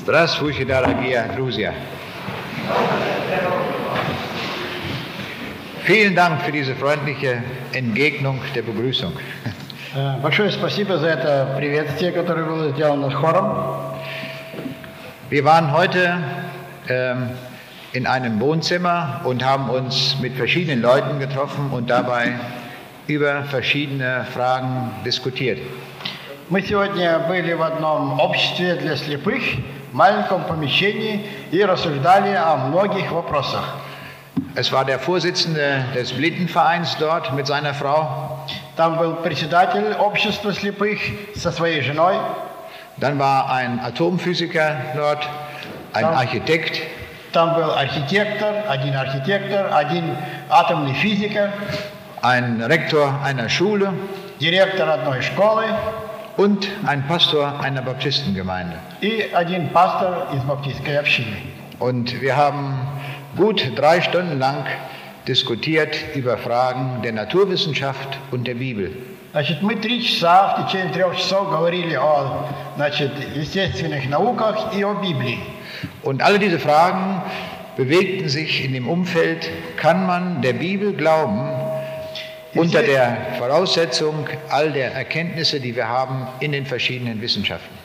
Здравствуйте, дорогие друзья. Vielen Dank für diese freundliche Entgegnung der Begrüßung. Э, Большое спасибо за это приветствие, которое было сделано хором. Wir waren heute ähm, in einem Wohnzimmer und haben uns mit verschiedenen Leuten getroffen und dabei über verschiedene Fragen diskutiert. Мы сегодня были в одном обществе для слепых, в маленьком помещении, и рассуждали о многих вопросах. Es war der Vorsitzende des Blindenvereins dort mit seiner Frau. Там был председатель общества слепых со своей женой, Dann war ein Atomphysiker dort, ein Ja. Architekt, там был архитектор, один архитектор, один атомный физик, ein Rektor einer Schule директор одной школы und ein Pastor einer Baptistengemeinde. и один пастор из баптистской общины. Und wir haben gut drei Stunden lang diskutiert über Fragen der Naturwissenschaft und der Bibel. Значит, мы три часа, в течение трех часов говорили о значит, естественных науках и о Библии. Und alle diese Fragen bewegten sich in dem Umfeld, kann man der Bibel glauben, unter der Voraussetzung all der Erkenntnisse, die wir haben in den verschiedenen Wissenschaften.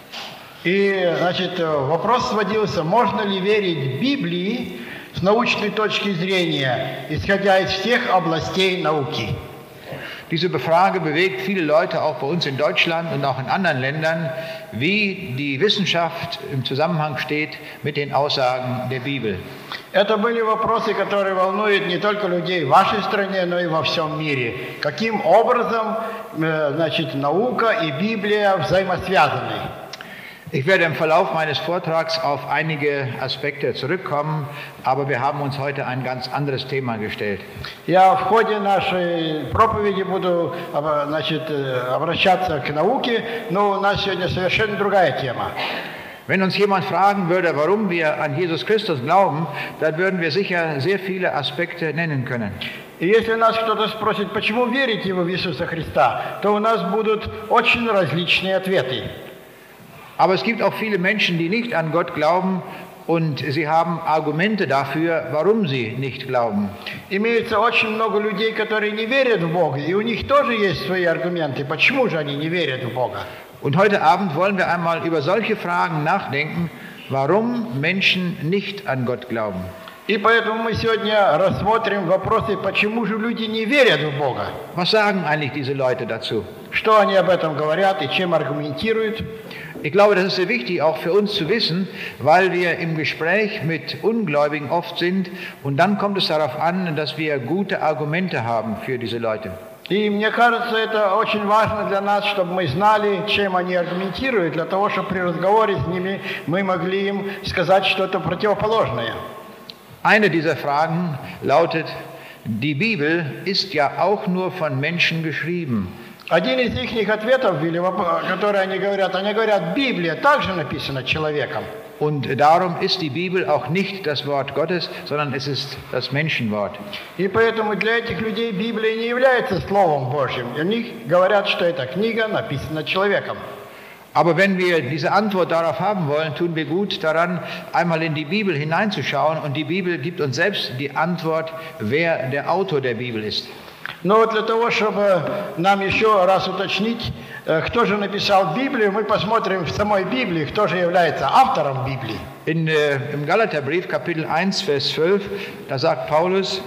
И, значит, вопрос сводился, можно ли верить Библии с научной точки зрения, исходя из всех областей науки. Diese Frage bewegt viele Leute auch bei uns in Deutschland und auch in anderen Ländern, wie die Wissenschaft im Zusammenhang steht mit den Aussagen der Bibel. Это были вопросы, которые волнуют не только людей в вашей стране, но и во всем мире. Каким образом, э, значит, наука и Библия взаимосвязаны? Ich werde im Verlauf meines Vortrags auf einige Aspekte zurückkommen, aber wir haben uns heute ein ganz anderes Thema gestellt. Я в ходе нашей проповеди буду об- значит, э, обращаться к науке, но у нас сегодня совершенно другая тема. Wenn uns jemand fragen würde, warum wir an Jesus Christus glauben, dann würden wir sicher sehr viele Aspekte nennen können. И если нас кто-то спросит, почему верите вы в Иисуса Христа, то у нас будут очень различные ответы. Aber es gibt auch viele Menschen, die nicht an Gott glauben und sie haben Argumente dafür, warum sie nicht glauben. Имеется очень много людей, которые не верят в Бога, и у них тоже есть свои аргументы, почему же они не верят в Бога. Und heute Abend wollen wir einmal über solche Fragen nachdenken, warum Menschen nicht an Gott glauben. И поэтому мы сегодня рассмотрим вопросы, почему же люди не верят в Бога. Was sagen eigentlich diese Leute dazu? Что они об этом говорят и чем аргументируют. Ich glaube, das ist sehr wichtig, auch für uns zu wissen, weil wir im Gespräch mit Ungläubigen oft sind und dann kommt es darauf an, dass wir gute Argumente haben für diese Leute. И мне кажется, это очень важно для нас, чтобы мы знали, чем они аргументируют, для того, чтобы при разговоре с ними мы могли им сказать что-то противоположное. Eine dieser Fragen lautet, die Bibel ist ja auch nur von Menschen geschrieben. Один из их ответов, или воп- которые они говорят, они говорят, Библия также написана человеком. Und darum ist die Bibel auch nicht das Wort Gottes, sondern es ist das Menschenwort. И поэтому для этих людей Библия не является Словом Божьим. И они говорят, что эта книга написана человеком. Aber wenn wir diese Antwort darauf haben wollen, tun wir gut daran, einmal in die Bibel hineinzuschauen. Und die Bibel gibt uns selbst die Antwort, wer der Autor der Bibel ist. Но вот для того, чтобы нам еще раз уточнить, э, кто же написал Библию, мы посмотрим в самой Библии, кто же является автором Библии. In, äh, Im Galaterbrief Kapitel 1, Vers 12, da sagt Paulus,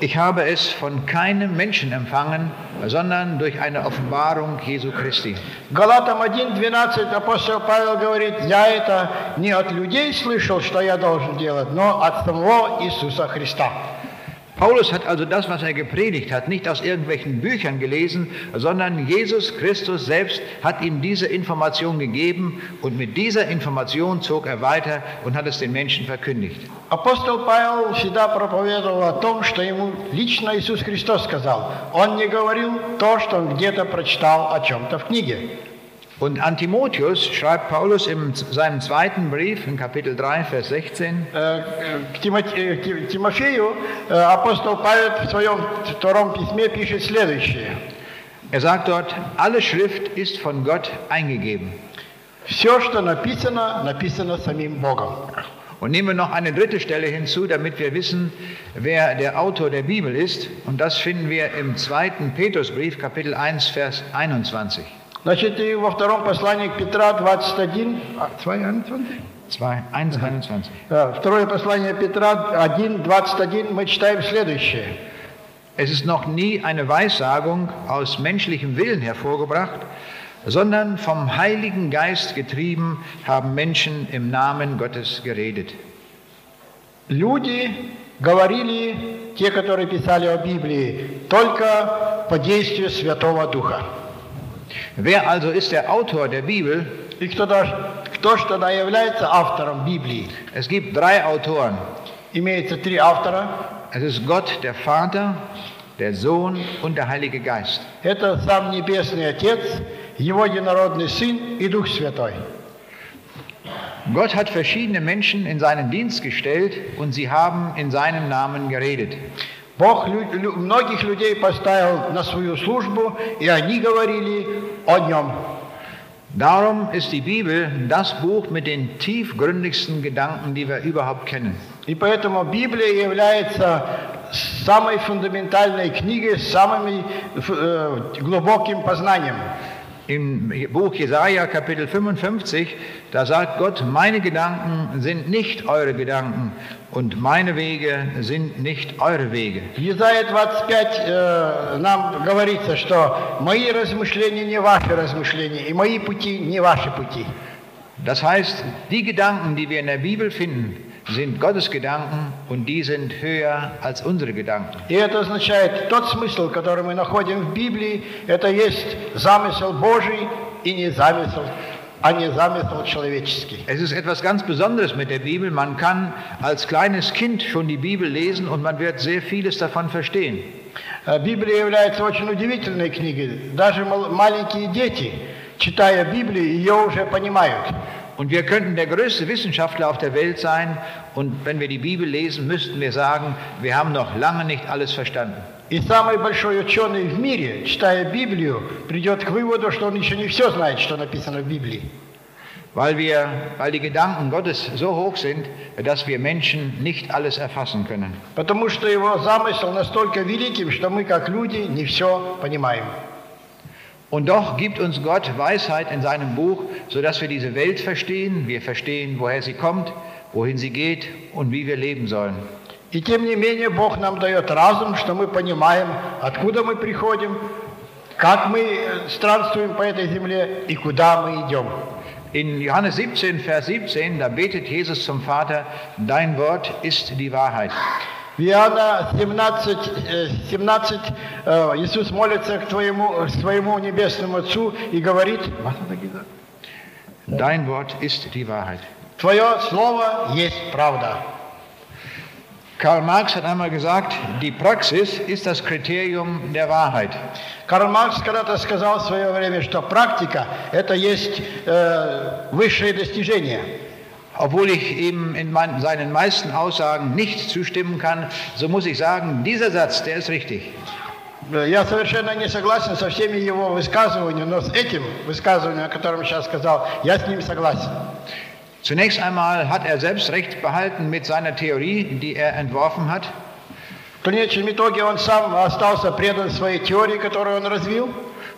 ich habe es von keinem Menschen empfangen, sondern durch eine Offenbarung Jesu Christi. Галатам 1.12 апостол Павел говорит, я это не от людей слышал, что я должен делать, но от самого Иисуса Христа. Paulus hat also das, was er gepredigt hat, nicht aus irgendwelchen Büchern gelesen, sondern Jesus Christus selbst hat ihm diese Information gegeben und mit dieser Information zog er weiter und hat es den Menschen verkündigt. Апостол Павел всегда проповедовал о том, что ему лично Иисус Христос сказал. Он не говорил то, что он где-то прочитал о чем-то в книге. Und an Timotheus schreibt Paulus in seinem zweiten Brief, in Kapitel 3, Vers 16, Э, К Тимоте- э, к Ти- Тимофею э, апостол Павел в своем втором письме пишет следующее. er sagt dort, alle Schrift ist von Gott eingegeben. Все, что написано, написано самим Богом. Und nehmen wir noch eine dritte Stelle hinzu, damit wir wissen, wer der Autor der Bibel ist. Und das finden wir im zweiten Petrusbrief, Kapitel 1, Vers 21. Значит, и во втором послании к Петра 21, а, 2.21? 2, 1, 21. Да, Второе послание Петра 1, 21 мы читаем следующее. Es ist noch nie eine Weissagung aus menschlichem Willen hervorgebracht, sondern vom Heiligen Geist getrieben haben Menschen im Namen Gottes geredet. Люди говорили, те, которые писали о Библии, только по действию Святого Духа. Wer also ist der Autor der Bibel? И кто, даже, кто что да является автором Библии? Es gibt drei Autoren. Имеется три автора. Es ist Gott, der Vater, der Sohn und der Heilige Geist. Это сам Небесный Отец, Его единородный Сын и Дух Святой. Gott hat verschiedene Menschen in seinen Dienst gestellt und sie haben in seinem Namen geredet. Бог лю- лю- многих людей поставил на свою службу, и они говорили о Нем. Darum ist die Bibel das Buch mit den tiefgründigsten Gedanken, die wir überhaupt kennen. И поэтому Библия является самой фундаментальной книгой с самым э, глубоким познанием. Im Buch Jesaja Kapitel 55, da sagt Gott, meine Gedanken sind nicht eure Gedanken und meine Wege sind nicht eure Wege. В Исайя 25 э, нам говорится, что мои размышления не ваши размышления, и мои пути не ваши пути. Das heißt, die Gedanken, die wir in der Bibel finden, sind Gottes Gedanken und die sind höher als unsere Gedanken. И это означает, тот смысл, который мы находим в Библии, это есть замысел Божий и не замысел, а не замысел человеческий. Es ist etwas ganz Besonderes mit der Bibel. Man kann als kleines Kind schon die Bibel lesen und man wird sehr vieles davon verstehen. Э, Библия является очень удивительной книгой. Даже мал- маленькие дети, читая Библию, ее уже понимают. Und wir könnten der größte Wissenschaftler auf der Welt sein und wenn wir die Bibel lesen, müssten wir sagen, wir haben noch lange nicht alles verstanden. И самый большой ученый в мире, читая Библию, придет к выводу, что он еще не все знает, что написано в Библии. Weil, wir, weil die Gedanken Gottes so hoch sind, dass wir Menschen nicht alles erfassen können. Потому что его замысел настолько великим, что мы, как люди, не все понимаем. Und doch gibt uns Gott Weisheit in seinem Buch, sodass wir diese Welt verstehen, wir verstehen, woher sie kommt, wohin sie geht und wie wir leben sollen. И тем не менее Бог нам дает разум, что мы понимаем, откуда мы приходим, как мы э, странствуем по этой земле и куда мы идем. In Johannes 17, Vers 17, da betet Jesus zum Vater, dein Wort ist die Wahrheit. В Иоанна 17, э, 17 э, Иисус молится к твоему, своему небесному Отцу и говорит, Dein Wort ist die Wahrheit. «Твое Слово есть правда». Karl Marx hat einmal gesagt, die Praxis ist das Kriterium der Wahrheit. Карл Маркс когда-то сказал в свое время, что практика – это есть э, высшее достижение. Obwohl ich ihm in mein, seinen meisten Aussagen nicht zustimmen kann, so muss ich sagen, dieser Satz, der ist richtig. Э, Я совершенно не согласен со всеми его высказываниями, но с этим высказыванием, о котором сейчас сказал, я с ним согласен. Zunächst einmal hat er selbst recht behalten mit seiner Theorie, die er entworfen hat. В конечном итоге он сам остался предан своей теории, которую он развил.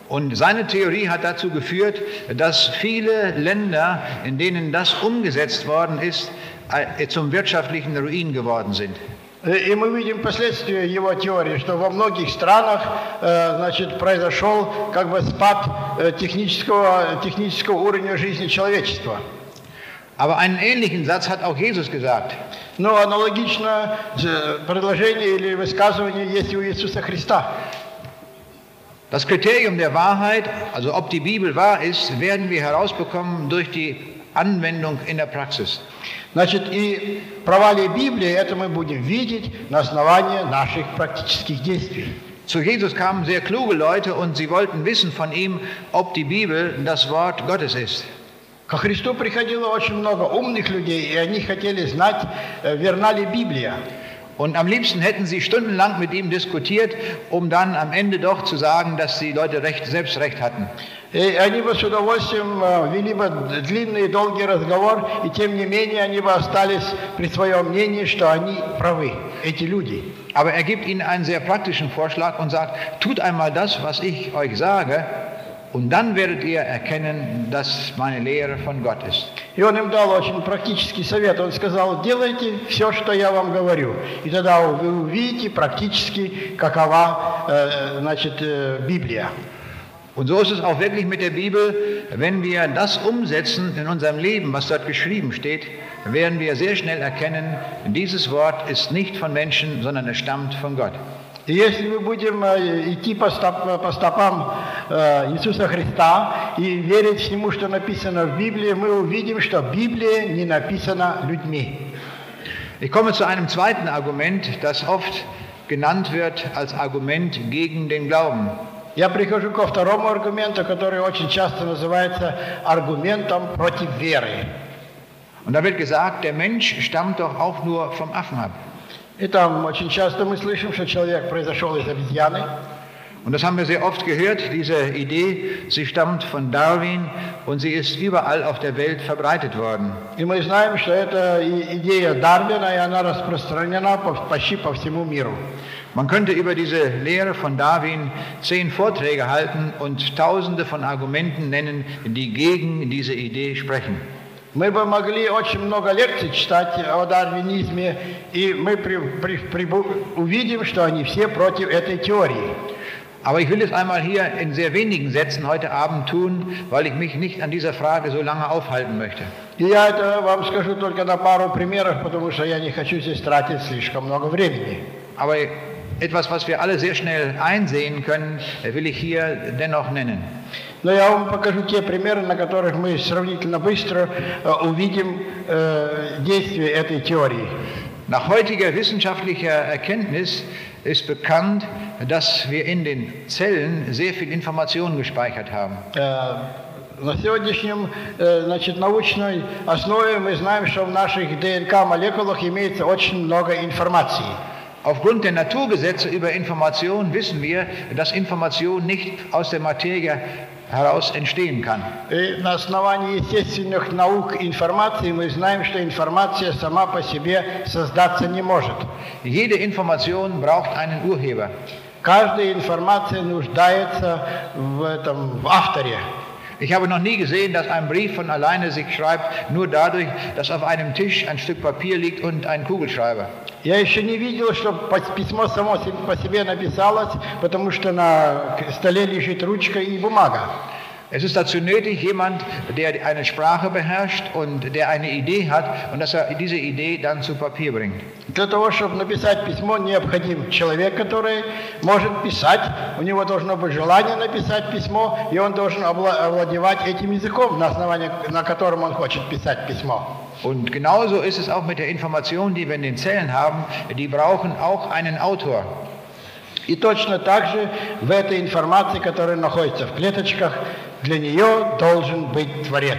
Und seine Theorie hat dazu geführt, dass viele Länder, in denen das umgesetzt worden ist, äh, zum wirtschaftlichen Ruin geworden sind. Э, И мы видим последствия его теории, что во многих странах э, значит, произошел как бы спад э, технического, технического уровня жизни человечества. Aber einen ähnlichen Satz hat auch Jesus gesagt. Но аналогично э, предложение или высказывание есть и у Иисуса Христа. Das Kriterium der Wahrheit, also ob die Bibel wahr ist, werden wir herausbekommen durch die Anwendung in der Praxis. Значит, и провалие Библии это мы будем видеть на основании наших практических действий. Zu Jesus kamen sehr kluge Leute und sie wollten wissen von ihm, ob die Bibel das Wort Gottes ist. Ко Христу приходило очень много умных людей, и они хотели знать, э, верна ли Библия. Und am liebsten hätten sie stundenlang mit ihm diskutiert, um dann am Ende doch zu sagen, dass die Leute recht, selbst recht hatten. И они бы с удовольствием э, вели бы длинный и долгий разговор, и тем не менее они бы остались при своем мнении, что они правы, эти люди. Aber er gibt ihnen einen sehr praktischen Vorschlag und sagt, tut einmal das, was ich euch sage, und dann werdet ihr erkennen, dass meine Lehre von Gott ist. И он им дал очень практический совет. Он сказал, делайте все, что я вам говорю. И тогда вы увидите практически, какова э, значит, э, Библия. Und so ist es auch wirklich mit der Bibel. Wenn wir das umsetzen in unserem Leben, was dort geschrieben steht, werden wir sehr schnell erkennen, dieses Wort ist nicht von Menschen, sondern es stammt von Gott. И если мы будем э, идти по, стоп, по стопам э, Иисуса Христа и верить всему, что написано в Библии, мы увидим, что Библия не написана людьми. Ich komme zu einem zweiten Argument, das oft genannt wird als Argument gegen den Glauben. Я прихожу ко второму аргументу, который очень часто называется аргументом против веры. Und da wird gesagt, der Mensch stammt doch auch nur vom Affen ab. И там очень часто мы слышим, что человек произошел из обезьяны. Und das haben wir sehr oft gehört, diese Idee, sie stammt von Darwin und sie ist überall auf der Welt verbreitet worden. И мы знаем, что это идея Дарвина, и она распространена почти по всему миру. Man könnte über diese Lehre von Darwin zehn Vorträge halten und tausende von Argumenten nennen, die gegen diese Idee sprechen. Мы бы могли очень много лекций читать о дарвинизме, и мы при, при, при, увидим, что они все против этой теории. Aber ich will es einmal hier in sehr wenigen Sätzen heute Abend tun, weil ich mich nicht an dieser Frage so lange aufhalten möchte. И я это вам скажу только на пару примеров, потому что я не хочу здесь тратить слишком много времени. Aber etwas, was wir alle sehr schnell einsehen können, will ich hier dennoch nennen. Но я вам покажу те примеры, на которых мы сравнительно быстро э, увидим э, действие этой теории. Nach heutiger wissenschaftlicher Erkenntnis ist bekannt, dass wir in den Zellen sehr viel Information gespeichert haben. Э, на сегодняшнем э, значит, научной основе мы знаем, что в наших ДНК-молекулах имеется очень много информации. Aufgrund der Naturgesetze über Information wissen wir, dass Information nicht aus der Materie heraus entstehen kann. И на основании естественных наук информации мы знаем, что информация сама по себе создаться не может. Jede Information braucht einen Urheber. Каждая информация нуждается в этом в авторе. Ich habe noch nie gesehen, dass ein Brief von alleine sich schreibt, nur dadurch, dass auf einem Tisch ein Stück Papier liegt und ein Kugelschreiber. Я еще не видел, что письмо само по себе написалось, потому что на столе лежит ручка и бумага. Es ist dazu nötig, jemand, der eine Sprache beherrscht und der eine Idee hat und dass er diese Idee dann zu Papier bringt. Для того, чтобы написать письмо, необходим человек, который может писать. У него должно быть желание написать письмо, и он должен овладевать этим языком, на основании на котором он хочет писать письмо. Und genauso ist es auch mit der Information, die wir in den Zellen haben. Die brauchen auch einen Autor. И точно так же в этой информации, которая находится в клеточках, для нее должен быть Творец.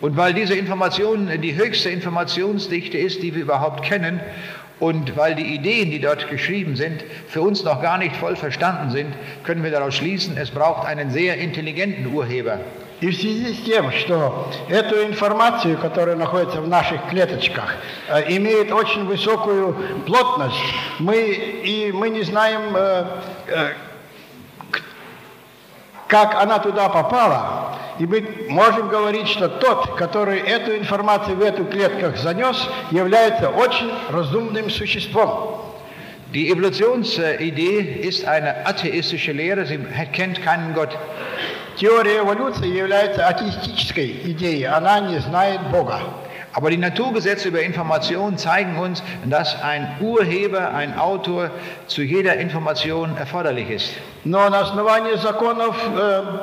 Und weil diese Information die höchste Informationsdichte ist, die wir überhaupt kennen, und weil die Ideen, die dort geschrieben sind, für uns noch gar nicht voll verstanden sind, können wir daraus schließen, es braucht einen sehr intelligenten Urheber. И в связи с тем, что эту информацию, которая находится в наших клеточках, имеет очень высокую плотность, мы, и мы не знаем, как она туда попала, и мы можем говорить, что тот, который эту информацию в эту клетках занес, является очень разумным существом. Die Evolutionsidee ist eine atheistische Lehre, sie kennt keinen Gott. Теория эволюции является атеистической идеей, она не знает Бога. Aber die Naturgesetze über Information zeigen uns, dass ein Urheber, ein Autor zu jeder Information erforderlich ist. Но на основании законов э,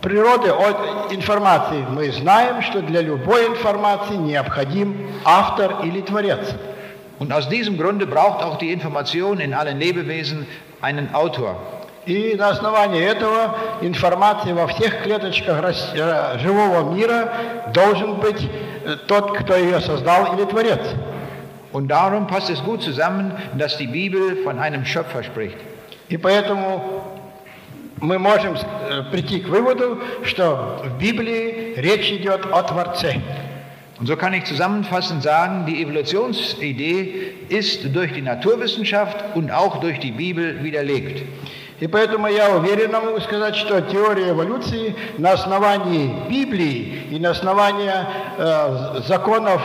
природы от информации мы знаем, что для любой информации необходим автор или творец. Und aus diesem Grunde braucht auch die Information in allen Lebewesen einen Autor. И на основании этого информации во всех клеточках живого мира должен быть тот, кто ее создал или творец. Und darum passt es gut zusammen, dass die Bibel von einem Schöpfer spricht. И поэтому мы можем э, прийти к выводу, что в Библии речь идет о Творце. Und so kann ich zusammenfassend sagen, die Evolutionsidee ist durch die Naturwissenschaft und auch durch die Bibel widerlegt. И поэтому я уверенно могу сказать, что теория эволюции на основании Библии и на основании э, законов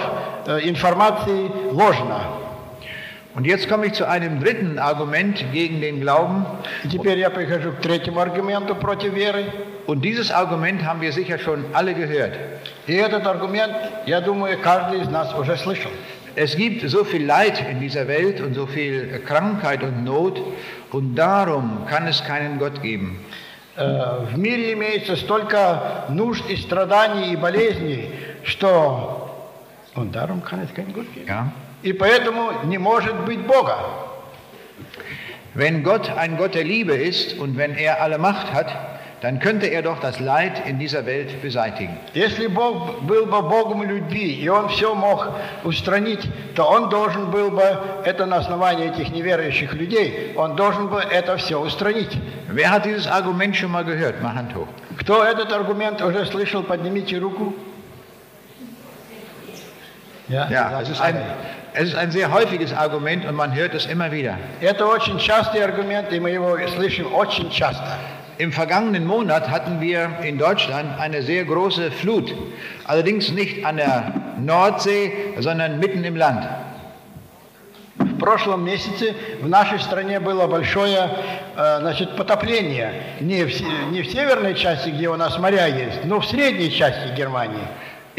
э, информации ложна. Und jetzt komme ich zu einem dritten Argument gegen den Glauben. И теперь я прихожу к третьему аргументу против веры. Und dieses Argument haben wir sicher schon alle gehört. И этот аргумент, я думаю, каждый из нас уже слышал. Es gibt so viel Leid in dieser Welt und so viel Krankheit und Not und darum kann es keinen Gott geben. Э, В мире имеется столько нужд и страданий и болезней, что он даром kann es keinen Gott geben. Ja? И поэтому не может быть Бога. Wenn Gott ein Gott der Liebe ist und wenn er alle Macht hat, dann könnte er doch das Leid in dieser Welt beseitigen. Если Бог был бы Богом любви, и Он все мог устранить, то Он должен был бы, это на основании этих неверующих людей, Он должен бы это все устранить. Wer hat dieses Argument schon mal gehört? Mach Hand hoch. Кто этот аргумент уже слышал, поднимите руку. Ja, es ist, ein, es ist ein sehr häufiges Argument und man hört es immer wieder. Это очень частый аргумент, и мы его слышим очень часто. Im vergangenen Monat hatten wir in Deutschland eine sehr große Flut. Allerdings nicht an der Nordsee, sondern mitten im Land. В прошлом месяце в нашей стране было большое э, значит, потопление. Не в, не в северной части, где у нас моря есть, но в средней части Германии.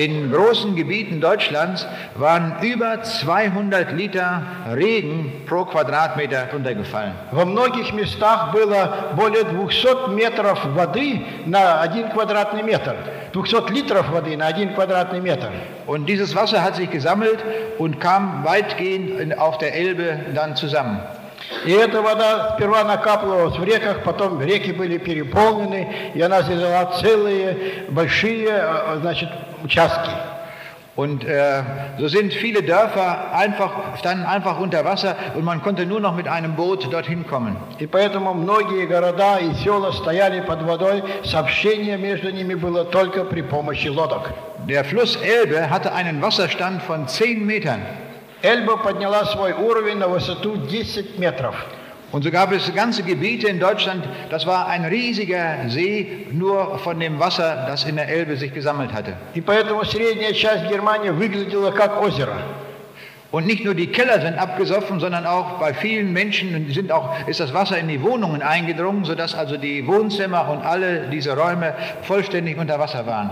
In großen Gebieten Deutschlands waren über 200 Liter Regen pro Quadratmeter runtergefallen. Во многих местах было более 200 метров воды на один квадратный метр. 200 литров воды на один квадратный метр. Und dieses Wasser hat sich gesammelt und kam weitgehend in- auf der Elbe dann zusammen. И эта вода сперва накапливалась в реках, потом реки были переполнены, и она заняла целые большие э, значит, участки. Und äh, so sind viele Dörfer einfach, standen einfach unter Wasser und man konnte nur noch mit einem Boot dorthin kommen. И поэтому многие города и села стояли под водой, сообщение между ними было только при помощи лодок. Der Fluss Elbe hatte einen Wasserstand von 10 Metern. Эльба подняла свой уровень на высоту 10 метров. Und so gab es ganze Gebiete in Deutschland, das war ein riesiger See, nur von dem Wasser, das in der Elbe sich gesammelt hatte. И поэтому средняя часть Германии выглядела как озеро. Und nicht nur die Keller sind abgesoffen, sondern auch bei vielen Menschen sind auch, ist das Wasser in die Wohnungen eingedrungen, sodass also die Wohnzimmer und alle diese Räume vollständig unter Wasser waren.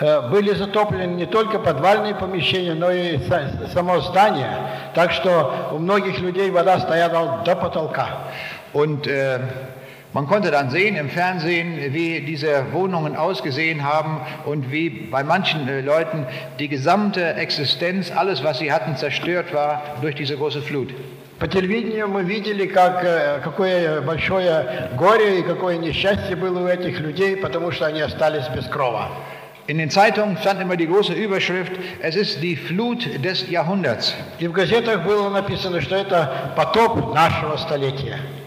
Э, Были затоплены не только подвальные помещения, но и са- само здание. Так что у многих людей вода стояла до потолка. Und äh, man konnte dann sehen im Fernsehen, wie diese Wohnungen ausgesehen haben und wie bei manchen äh, Leuten die gesamte Existenz, alles was sie hatten, zerstört war durch diese große Flut. По телевидению мы видели, как, э, какое большое горе и какое несчастье было у этих людей, потому что они остались без крова. In den Zeitungen stand immer die große Überschrift, es ist die Flut des Jahrhunderts.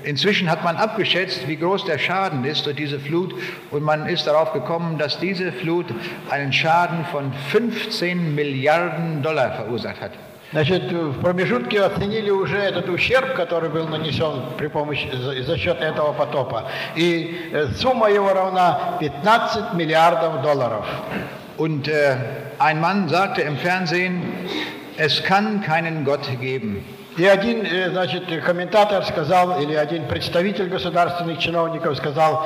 Inzwischen hat man abgeschätzt, wie groß der Schaden ist durch diese Flut und man ist darauf gekommen, dass diese Flut einen Schaden von 15 Milliarden Dollar verursacht hat. Значит, в промежутке оценили уже этот ущерб, который был нанесен при помощи, за, за счет этого потопа. И э, сумма его равна 15 миллиардов долларов. Und äh, ein Mann sagte im Fernsehen, es kann keinen Gott geben. И один, э, значит, комментатор сказал, или один представитель государственных чиновников сказал,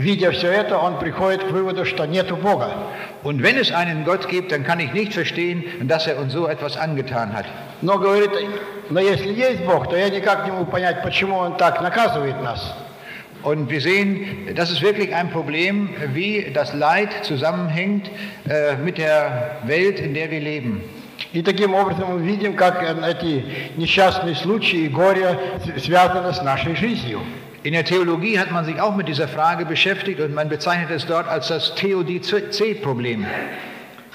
видя все это, он приходит к выводу, что нету Бога. Und wenn es einen Gott gibt, dann kann ich nicht verstehen, dass er uns so etwas angetan hat. Но говорит, но если есть Бог, то я никак не могу понять, почему Он так наказывает нас. Und wir sehen, das ist wirklich ein Problem, wie das Leid zusammenhängt äh, mit der Welt, in der wir leben. И таким образом мы видим, как э, эти несчастные случаи и горе с- связаны с нашей жизнью. In der Theologie hat man sich auch mit dieser Frage beschäftigt und man bezeichnet es dort als das Theodizee-Problem.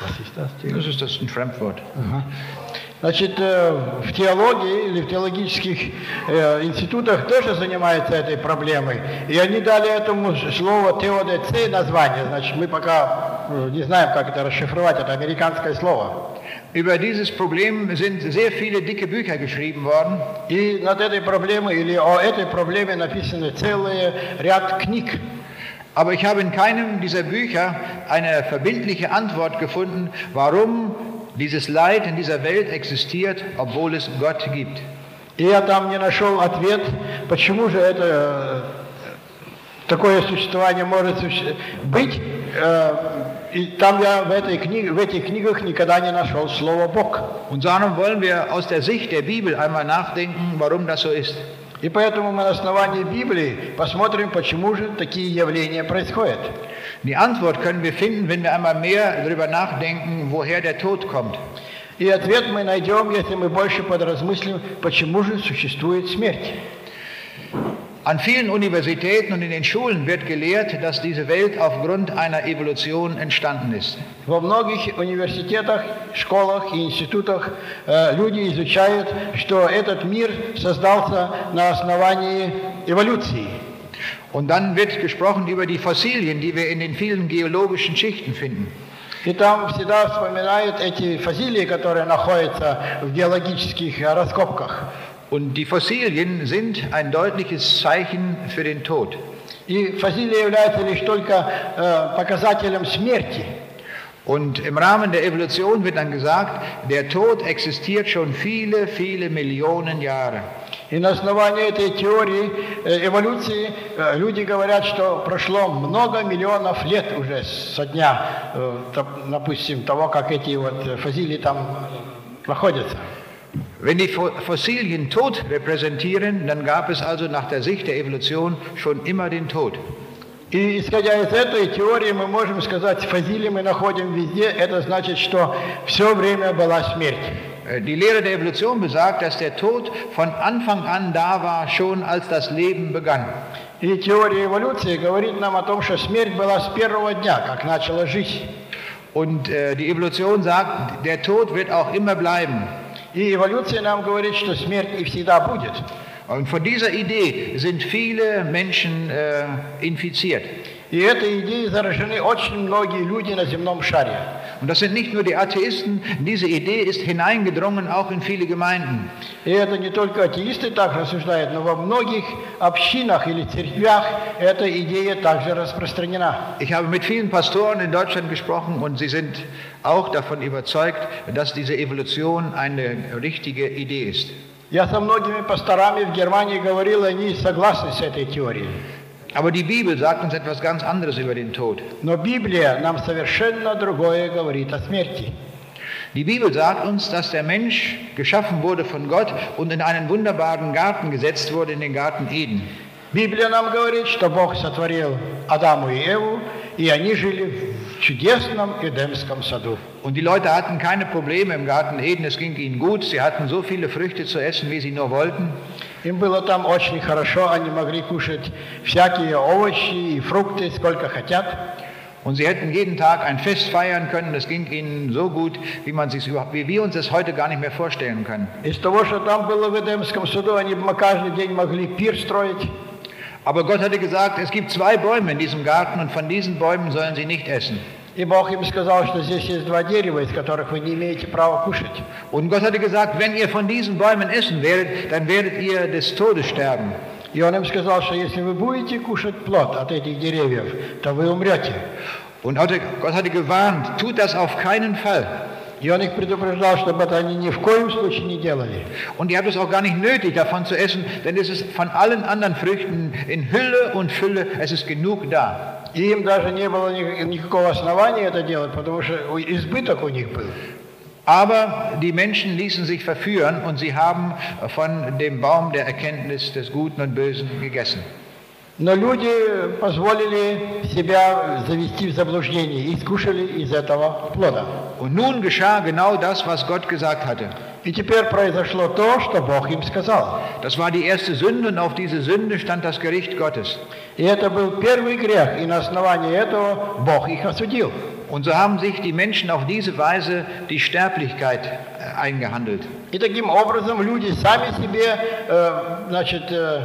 Was ist das? Das ist das ein Fremdwort. Значит, э, в теологии или в теологических э, институтах тоже занимаются этой проблемой. И они дали этому слову теодицей название. Значит, мы пока э, не знаем, как это расшифровать, это американское слово. Über dieses Problem sind sehr viele dicke Bücher geschrieben worden. И над этой проблемой или о этой проблеме написаны целый ряд книг. Aber ich habe in keinem dieser Bücher eine verbindliche Antwort gefunden, warum dieses Leid in dieser Welt existiert, obwohl es Gott gibt. И я там не нашел ответ, почему же это э, такое существование может суще- быть. Э, И там я в, этой книге, в этих книгах никогда не нашел слово «Бог». Und darum wollen wir aus der Sicht der Bibel einmal nachdenken, warum das so ist. И поэтому мы на основании Библии посмотрим, почему же такие явления происходят. Die Antwort können wir finden, wenn wir einmal mehr darüber nachdenken, woher der Tod kommt. И ответ мы найдем, если мы больше подразмыслим, почему же существует смерть. An vielen Universitäten und in den Schulen wird gelehrt, dass diese Welt aufgrund einer Evolution entstanden ist. Во многих университетах, школах и институтах э, люди изучают, что этот мир создался на основании эволюции. Und dann wird gesprochen über die Fossilien, die wir in den vielen geologischen Schichten finden. И там всегда вспоминают эти фасилии, которые находятся в геологических э, раскопках. Und die Fossilien sind ein deutliches Zeichen für den Tod. И фасилия является лишь только э, показателем смерти. Und im Rahmen der Evolution wird dann gesagt, der Tod existiert schon viele, viele Millionen Jahre. И на основании этой теории э, эволюции э, люди говорят, что прошло много миллионов лет уже со дня, э, топ- допустим, того, как эти вот э, фасилии там находятся. Wenn die Fo- Fossilien Tod repräsentieren, dann gab es also nach der Sicht der Evolution schon immer den Tod. И исходя из этой теории мы можем сказать, фасилии мы находим везде, это значит, что все время была смерть. Äh, Die Lehre der Evolution besagt, dass der Tod von Anfang an da war, schon als das Leben begann. И теория эволюции говорит нам о том, что смерть была с первого дня, как начала жизнь. Und äh, die Evolution sagt, der Tod wird auch immer bleiben. И эволюция нам говорит, что смерть и всегда будет. Und von dieser Idee sind viele Menschen äh, infiziert. И этой идеей заражены очень многие люди на земном шаре. Und das sind nicht nur die Atheisten, diese Idee ist hineingedrungen auch in viele Gemeinden. И это не только атеисты так рассуждают, но во многих общинах или церквях эта идея также распространена. Ich habe mit vielen Pastoren in Deutschland gesprochen und sie sind auch davon überzeugt, dass diese Evolution eine richtige Idee ist. Я со многими пасторами в Германии говорил, и они согласны с этой теорией. Aber die Bibel sagt uns etwas ganz anderes über den Tod. Но Библия нам совершенно другое говорит о смерти. Die Bibel sagt uns, dass der Mensch geschaffen wurde von Gott und in einen wunderbaren Garten gesetzt wurde, in den Garten Eden. Библия нам говорит, что Бог сотворил Адаму и Еву, и они жили в чудесном Эдемском саду. Und die Leute hatten keine Probleme im Garten Eden, es ging ihnen gut, sie hatten so viele Früchte zu essen, wie sie nur wollten. Им было там очень хорошо, они могли кушать всякие овощи и фрукты, сколько хотят. Und sie hätten jeden Tag ein Fest feiern können, es ging ihnen so gut, wie, man sich's überhaupt, wie wir uns das heute gar nicht mehr vorstellen können. Из того, что там было в Эдемском саду, они бы каждый день могли пир строить. Aber Gott hatte gesagt, es gibt zwei Bäume in diesem Garten und von diesen Bäumen sollen sie nicht essen. И Бог им сказал, что здесь есть два дерева, из которых вы не имеете права кушать. Und Gott hatte gesagt, wenn ihr von diesen Bäumen essen werdet, dann werdet ihr des Todes sterben. И Он им сказал, что если вы будете кушать плод от этих деревьев, то вы умрете. Und hatte, Gott hatte gewarnt, tut das auf keinen Fall. И Он их предупреждал, чтобы это они ни в коем случае не делали. Und ihr habt es auch gar nicht nötig, davon zu essen, denn es ist von allen anderen Früchten in Hülle und Fülle, es ist genug da. И им даже не было ни- никакого основания это делать, потому что у- избыток у них был. Aber die Menschen ließen sich verführen und sie haben von dem Baum der Erkenntnis des Guten und Bösen gegessen. Но люди позволили себя завести в заблуждение и скушали из этого плода. Und nun geschah genau das, was Gott gesagt hatte. И теперь произошло то, что Бог им сказал. Das war die erste Sünde und auf diese Sünde stand das Gericht Gottes. И это был первый грех, и на основании этого Бог их осудил. Und so haben sich die Menschen auf diese Weise die Sterblichkeit äh, eingehandelt. И таким образом люди сами себе э, значит, э,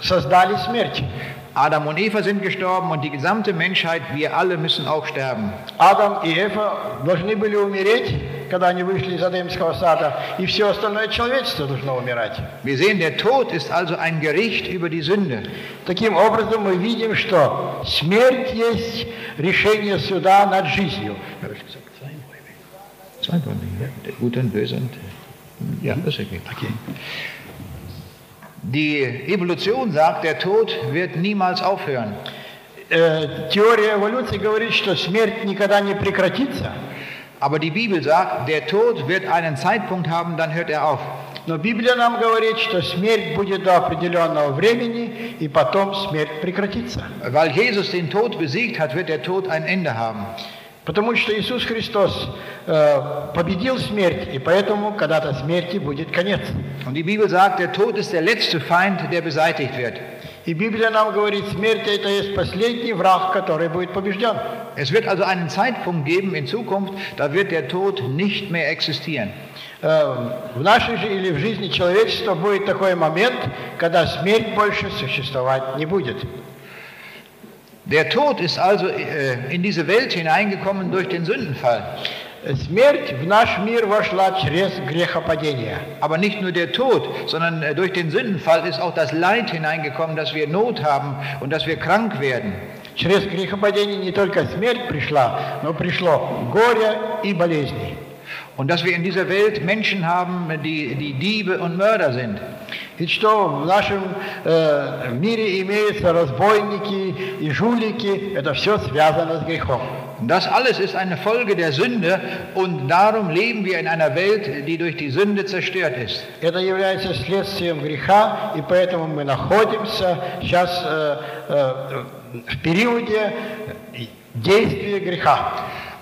создали смерть. Adam und Eva sind gestorben und die gesamte Menschheit, wir alle müssen auch sterben. Адам и Эва должны были умереть, когда они вышли из Адемского сада, и все остальное человечество должно умирать. Wir sehen, der Tod ist also ein Gericht über die Sünde. Таким образом мы видим, что смерть есть решение суда над жизнью. Zwei Bäume, ja. Der Gute und Böse und ja, das ist okay. Die Evolution sagt, der Tod wird niemals aufhören. Э, Теория эволюции говорит, что смерть никогда не прекратится. Aber die Bibel sagt, der Tod wird einen Zeitpunkt haben, dann hört er auf. Но Библия нам говорит, что смерть будет до определенного времени, и потом смерть прекратится. Weil Jesus den Tod besiegt hat, wird der Tod ein Ende haben. Потому что Иисус Христос э, победил смерть, и поэтому когда-то смерти будет конец. Und die Bibel sagt, der Tod ist der letzte Feind, der beseitigt wird. И Библия нам говорит, смерть это есть последний враг, который будет побежден. Es wird also einen Zeitpunkt geben in Zukunft, da wird der Tod nicht mehr existieren. Э, в нашей же или в жизни человечества будет такой момент, когда смерть больше существовать не будет. Der Tod ist also äh, in diese Welt hineingekommen durch den Sündenfall. Смерть в наш мир вошла через грехопадение. Aber nicht nur der Tod, sondern äh, durch den Sündenfall ist auch das Leid hineingekommen, dass wir Not haben und dass wir krank werden. Через грехопадение не только смерть пришла, но пришло горе и болезни. Und dass wir in dieser Welt Menschen haben, die, die Diebe und Mörder sind. Ведь что в нашем э, мире имеются разбойники и жулики, это все связано с грехом. Das alles ist eine Folge der Sünde und darum leben wir in einer Welt, die durch die Sünde zerstört ist. Это является следствием греха, и поэтому мы находимся сейчас э, э, в периоде действия греха.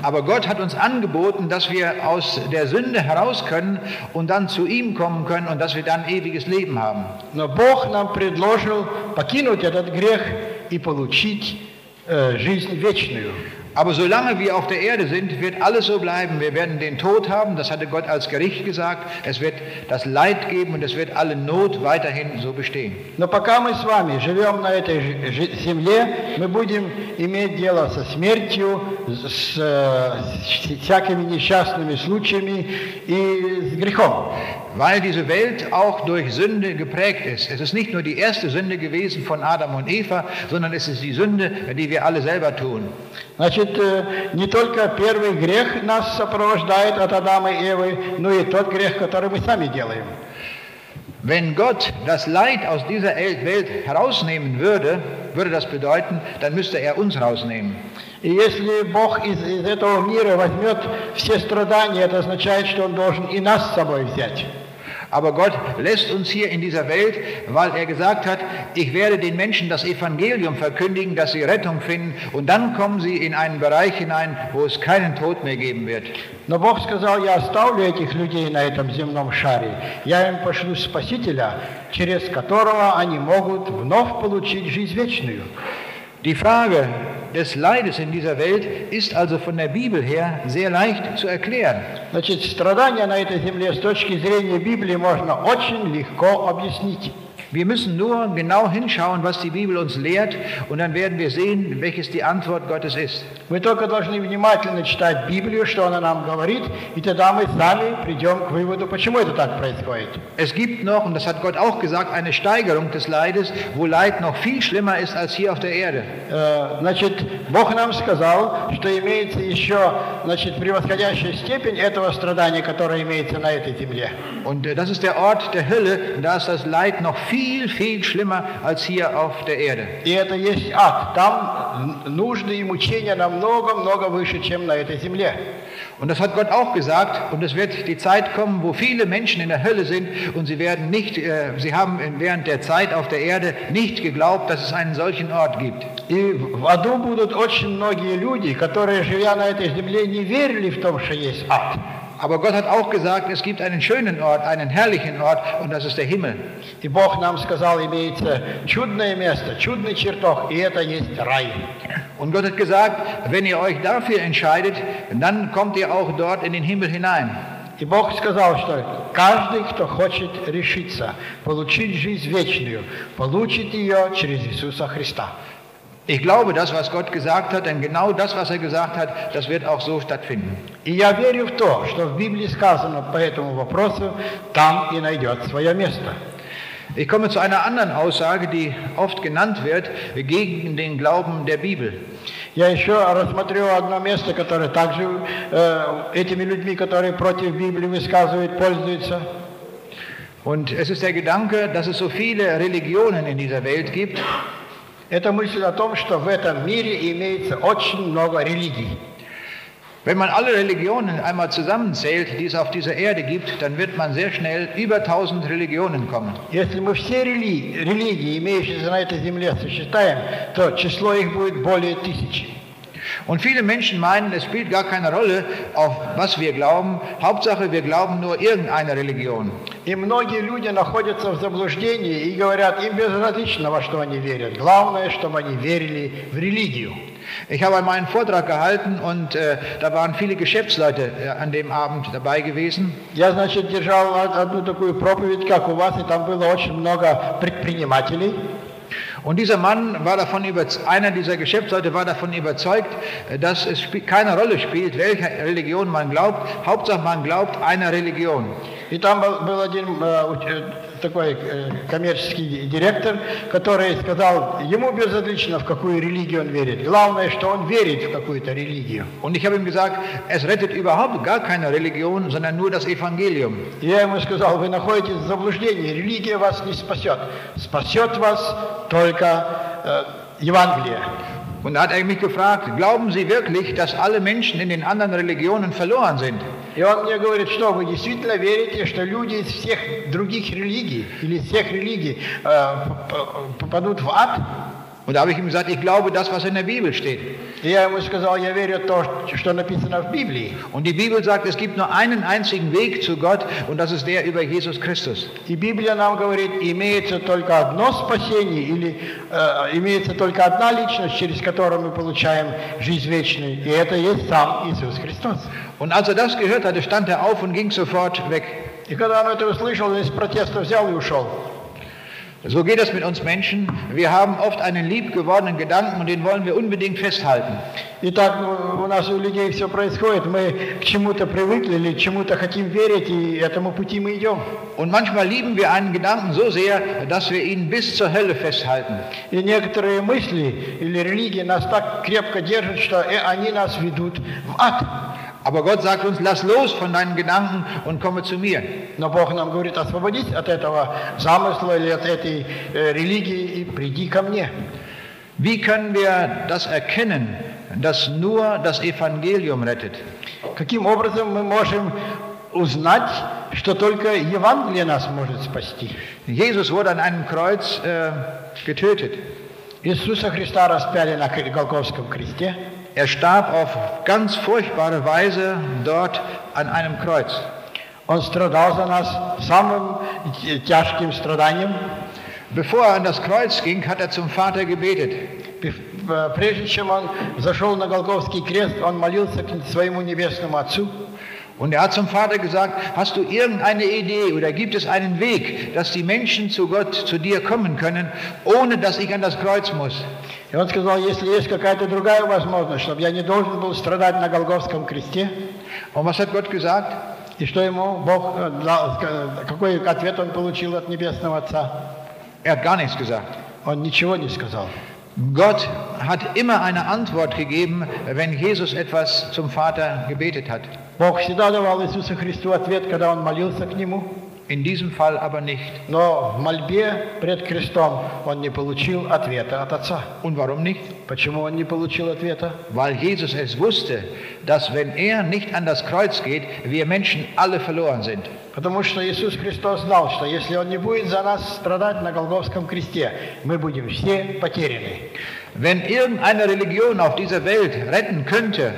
Aber Gott hat uns angeboten, dass wir aus der Sünde heraus können und dann zu ihm kommen können und dass wir dann ewiges Leben haben. Но Бог нам предложил покинуть этот грех и получить э, жизнь вечную. Aber solange wir auf der Erde sind, wird alles so bleiben. Wir werden den Tod haben, das hatte Gott als Gericht gesagt. Es wird das Leid geben und es wird alle Not weiterhin so bestehen. Но пока мы с вами живем на этой жи- жи- земле, мы будем иметь дело со смертью, с, э, с всякими несчастными случаями и с грехом. Weil diese Welt auch durch Sünde geprägt ist. Es ist nicht nur die erste Sünde gewesen von Adam und Eva, sondern es ist die Sünde, die wir alle selber tun. Значит, э, не только первый грех нас сопровождает от Адама и Евы, но и тот грех, который мы сами делаем. Wenn Gott das Leid aus dieser El- Welt herausnehmen würde, würde das bedeuten, dann müsste er uns rausnehmen. И если Бог из, из этого мира возьмет все страдания, это означает, что Он должен и нас с собой взять. Aber Gott lässt uns hier in dieser Welt, weil er gesagt hat, ich werde den Menschen das Evangelium verkündigen, dass sie Rettung finden und dann kommen sie in einen Bereich hinein, wo es keinen Tod mehr geben wird. Но Бог сказал, я оставлю этих людей на этом земном шаре, я им пошлю Спасителя, через которого они могут вновь получить жизнь вечную. Die Frage des Leides in dieser Welt ist also von der Bibel her sehr leicht zu erklären. Значит, страдания на этой земле с точки зрения Библии можно очень легко объяснить. Wir müssen nur genau hinschauen, was die Bibel uns lehrt, und dann werden wir sehen, welches die Antwort Gottes ist. Мы только должны внимательно читать Библию, что она нам говорит, и тогда мы сами придем к выводу, почему это так происходит. Es gibt noch, und das hat Gott auch gesagt, eine Steigerung des Leides, wo Leid noch viel schlimmer ist als hier auf der Erde. Э, Значит, Бог нам сказал, что имеется еще, значит, превосходящая степень этого страдания, которое имеется на этой земле. Und äh, das ist der Ort der Hölle, und da ist das Leid noch viel, viel schlimmer als hier auf der Erde. И это есть ад. Там н- нужды и мучения намного-много выше, чем на этой земле. Und das hat Gott auch gesagt, und es wird die Zeit kommen, wo viele Menschen in der Hölle sind und sie werden nicht, äh, sie haben während der Zeit auf der Erde nicht geglaubt, dass es einen solchen Ort gibt. И в аду будут очень многие люди, которые, живя на этой земле, не верили в том, что есть ад. Aber Gott hat auch gesagt, es gibt einen schönen Ort, einen herrlichen Ort und das ist der Himmel. И Бог нам сказал, имеется чудное место, чудный чертог, и это есть рай. Und Gott hat gesagt, wenn ihr euch dafür entscheidet, dann kommt ihr auch dort in den Himmel hinein. И Бог сказал, что каждый, кто хочет решиться получить жизнь вечную, получит ее через Иисуса Христа. Ich glaube das, was Gott gesagt hat, denn genau das, was er gesagt hat, das wird auch so stattfinden. И я верю в то, что в Библии сказано по этому вопросу, там и найдет свое место. Ich komme zu einer anderen Aussage, die oft genannt wird, gegen den Glauben der Bibel. Я еще рассмотрю одно место, которое также э, этими людьми, которые против Библии высказывают, пользуются. Und es ist der Gedanke, dass es so viele Religionen in dieser Welt gibt. Это мысль о том, что в этом мире имеется очень много религий. Wenn man alle Religionen einmal zusammenzählt, die es auf dieser Erde gibt, dann wird man sehr schnell über 1000 Religionen kommen. Если мы все рели- религии, имеющиеся на этой земле, сосчитаем, то число их будет более тысячи. Und viele Menschen meinen, es spielt gar keine Rolle, auf was wir glauben. Hauptsache, wir glauben nur irgendeine Religion. И многие люди находятся в заблуждении и говорят, им безразлично, во что они верят. Главное, чтобы они верили в религию. Ich habe einmal einen Vortrag gehalten und äh, da waren viele Geschäftsleute äh, an dem Abend dabei gewesen. Я, значит, держал одну такую проповедь, как у вас, и там было очень много предпринимателей. Und dieser Mann war davon über, einer dieser Geschäftsleute war davon überzeugt, äh, dass es spi- keine Rolle spielt, welcher Religion man glaubt. Hauptsache man glaubt einer Religion. И там был, был один э, уч- э, такой э, коммерческий директор, который сказал, ему безразлично, в какую религию он верит. Главное, что он верит в какую-то религию. Und ich habe ihm gesagt, es rettet überhaupt gar keine Religion, sondern nur das Evangelium. И я ему сказал, вы находитесь в заблуждении, религия вас не спасет. Спасет вас только э, Евангелие. Und da hat er mich gefragt, glauben Sie wirklich, dass alle Menschen in den anderen Religionen verloren sind? И он мне говорит, что вы действительно верите, что люди из всех других религий или из всех религий э, п- п- попадут в ад? Und da habe ich ihm gesagt, ich glaube das, was in der Bibel steht. И я ему сказал, я верю в то, что написано в Библии. Und die Bibel sagt, es gibt nur einen einzigen Weg zu Gott und das ist der über Jesus Christus. И Библия нам говорит, имеется только одно спасение, или э, имеется только одна личность, через которую мы получаем жизнь вечную, и это есть сам Иисус Христос. Und als er das gehört hatte, stand er auf und ging sofort weg. И когда он это услышал, он из протеста взял и ушел. So geht es mit uns Menschen. Wir haben oft einen liebgewordenen Gedanken und den wollen wir unbedingt festhalten. И так ну, у нас у людей все происходит. Мы к чему-то привыкли или к чему-то хотим верить, и этому пути мы идем. Und manchmal lieben wir einen Gedanken so sehr, dass wir ihn bis zur Hölle festhalten. И некоторые мысли или религии нас так крепко держат, что э, они нас ведут в ад. Aber Gott sagt uns, lass los von deinen Gedanken und komme zu mir. Но Бог нам говорит, освободись от этого замысла или от этой э, религии и приди ко мне. Wie können wir das erkennen, dass nur das Evangelium rettet? Каким образом мы можем узнать, что только Евангелие нас может спасти? Jesus wurde an einem Kreuz äh, getötet. Иисуса Христа распяли на Голговском кресте. Er starb auf ganz furchtbare Weise dort an einem Kreuz. Он страдал за нас самым т- тяжким страданием. Bevor er an das Kreuz ging, hat er zum Vater gebetet. Пе- э, Прежде чем он зашел на Голговский крест, он молился к своему небесному Отцу. Und er hat zum Vater gesagt, hast du irgendeine Idee oder gibt es einen Weg, dass die Menschen zu Gott, zu dir kommen können, ohne dass ich an das Kreuz muss? И он сказал, если есть какая-то другая возможность, чтобы я не должен был страдать на Голговском кресте, Und was hat Gott gesagt? и что ему Бог э, дал, ска- какой ответ он получил от Небесного Отца? Er hat gar nichts gesagt. Он ничего не сказал. Gott hat immer eine Antwort gegeben, wenn Jesus etwas zum Vater gebetet hat. Бог всегда давал Иисусу Христу ответ, когда он молился к Нему, In diesem Fall aber nicht. но в мольбе пред крестом он не получил ответа от Отца. Und warum nicht? Почему он не получил ответа? Weil Jesus es wusste, dass wenn er nicht an das Kreuz geht, wir Menschen alle verloren sind. Потому что Иисус Христос знал, что если Он не будет за нас страдать на Голговском кресте, мы будем все потеряны. Wenn irgendeine Religion auf dieser Welt retten könnte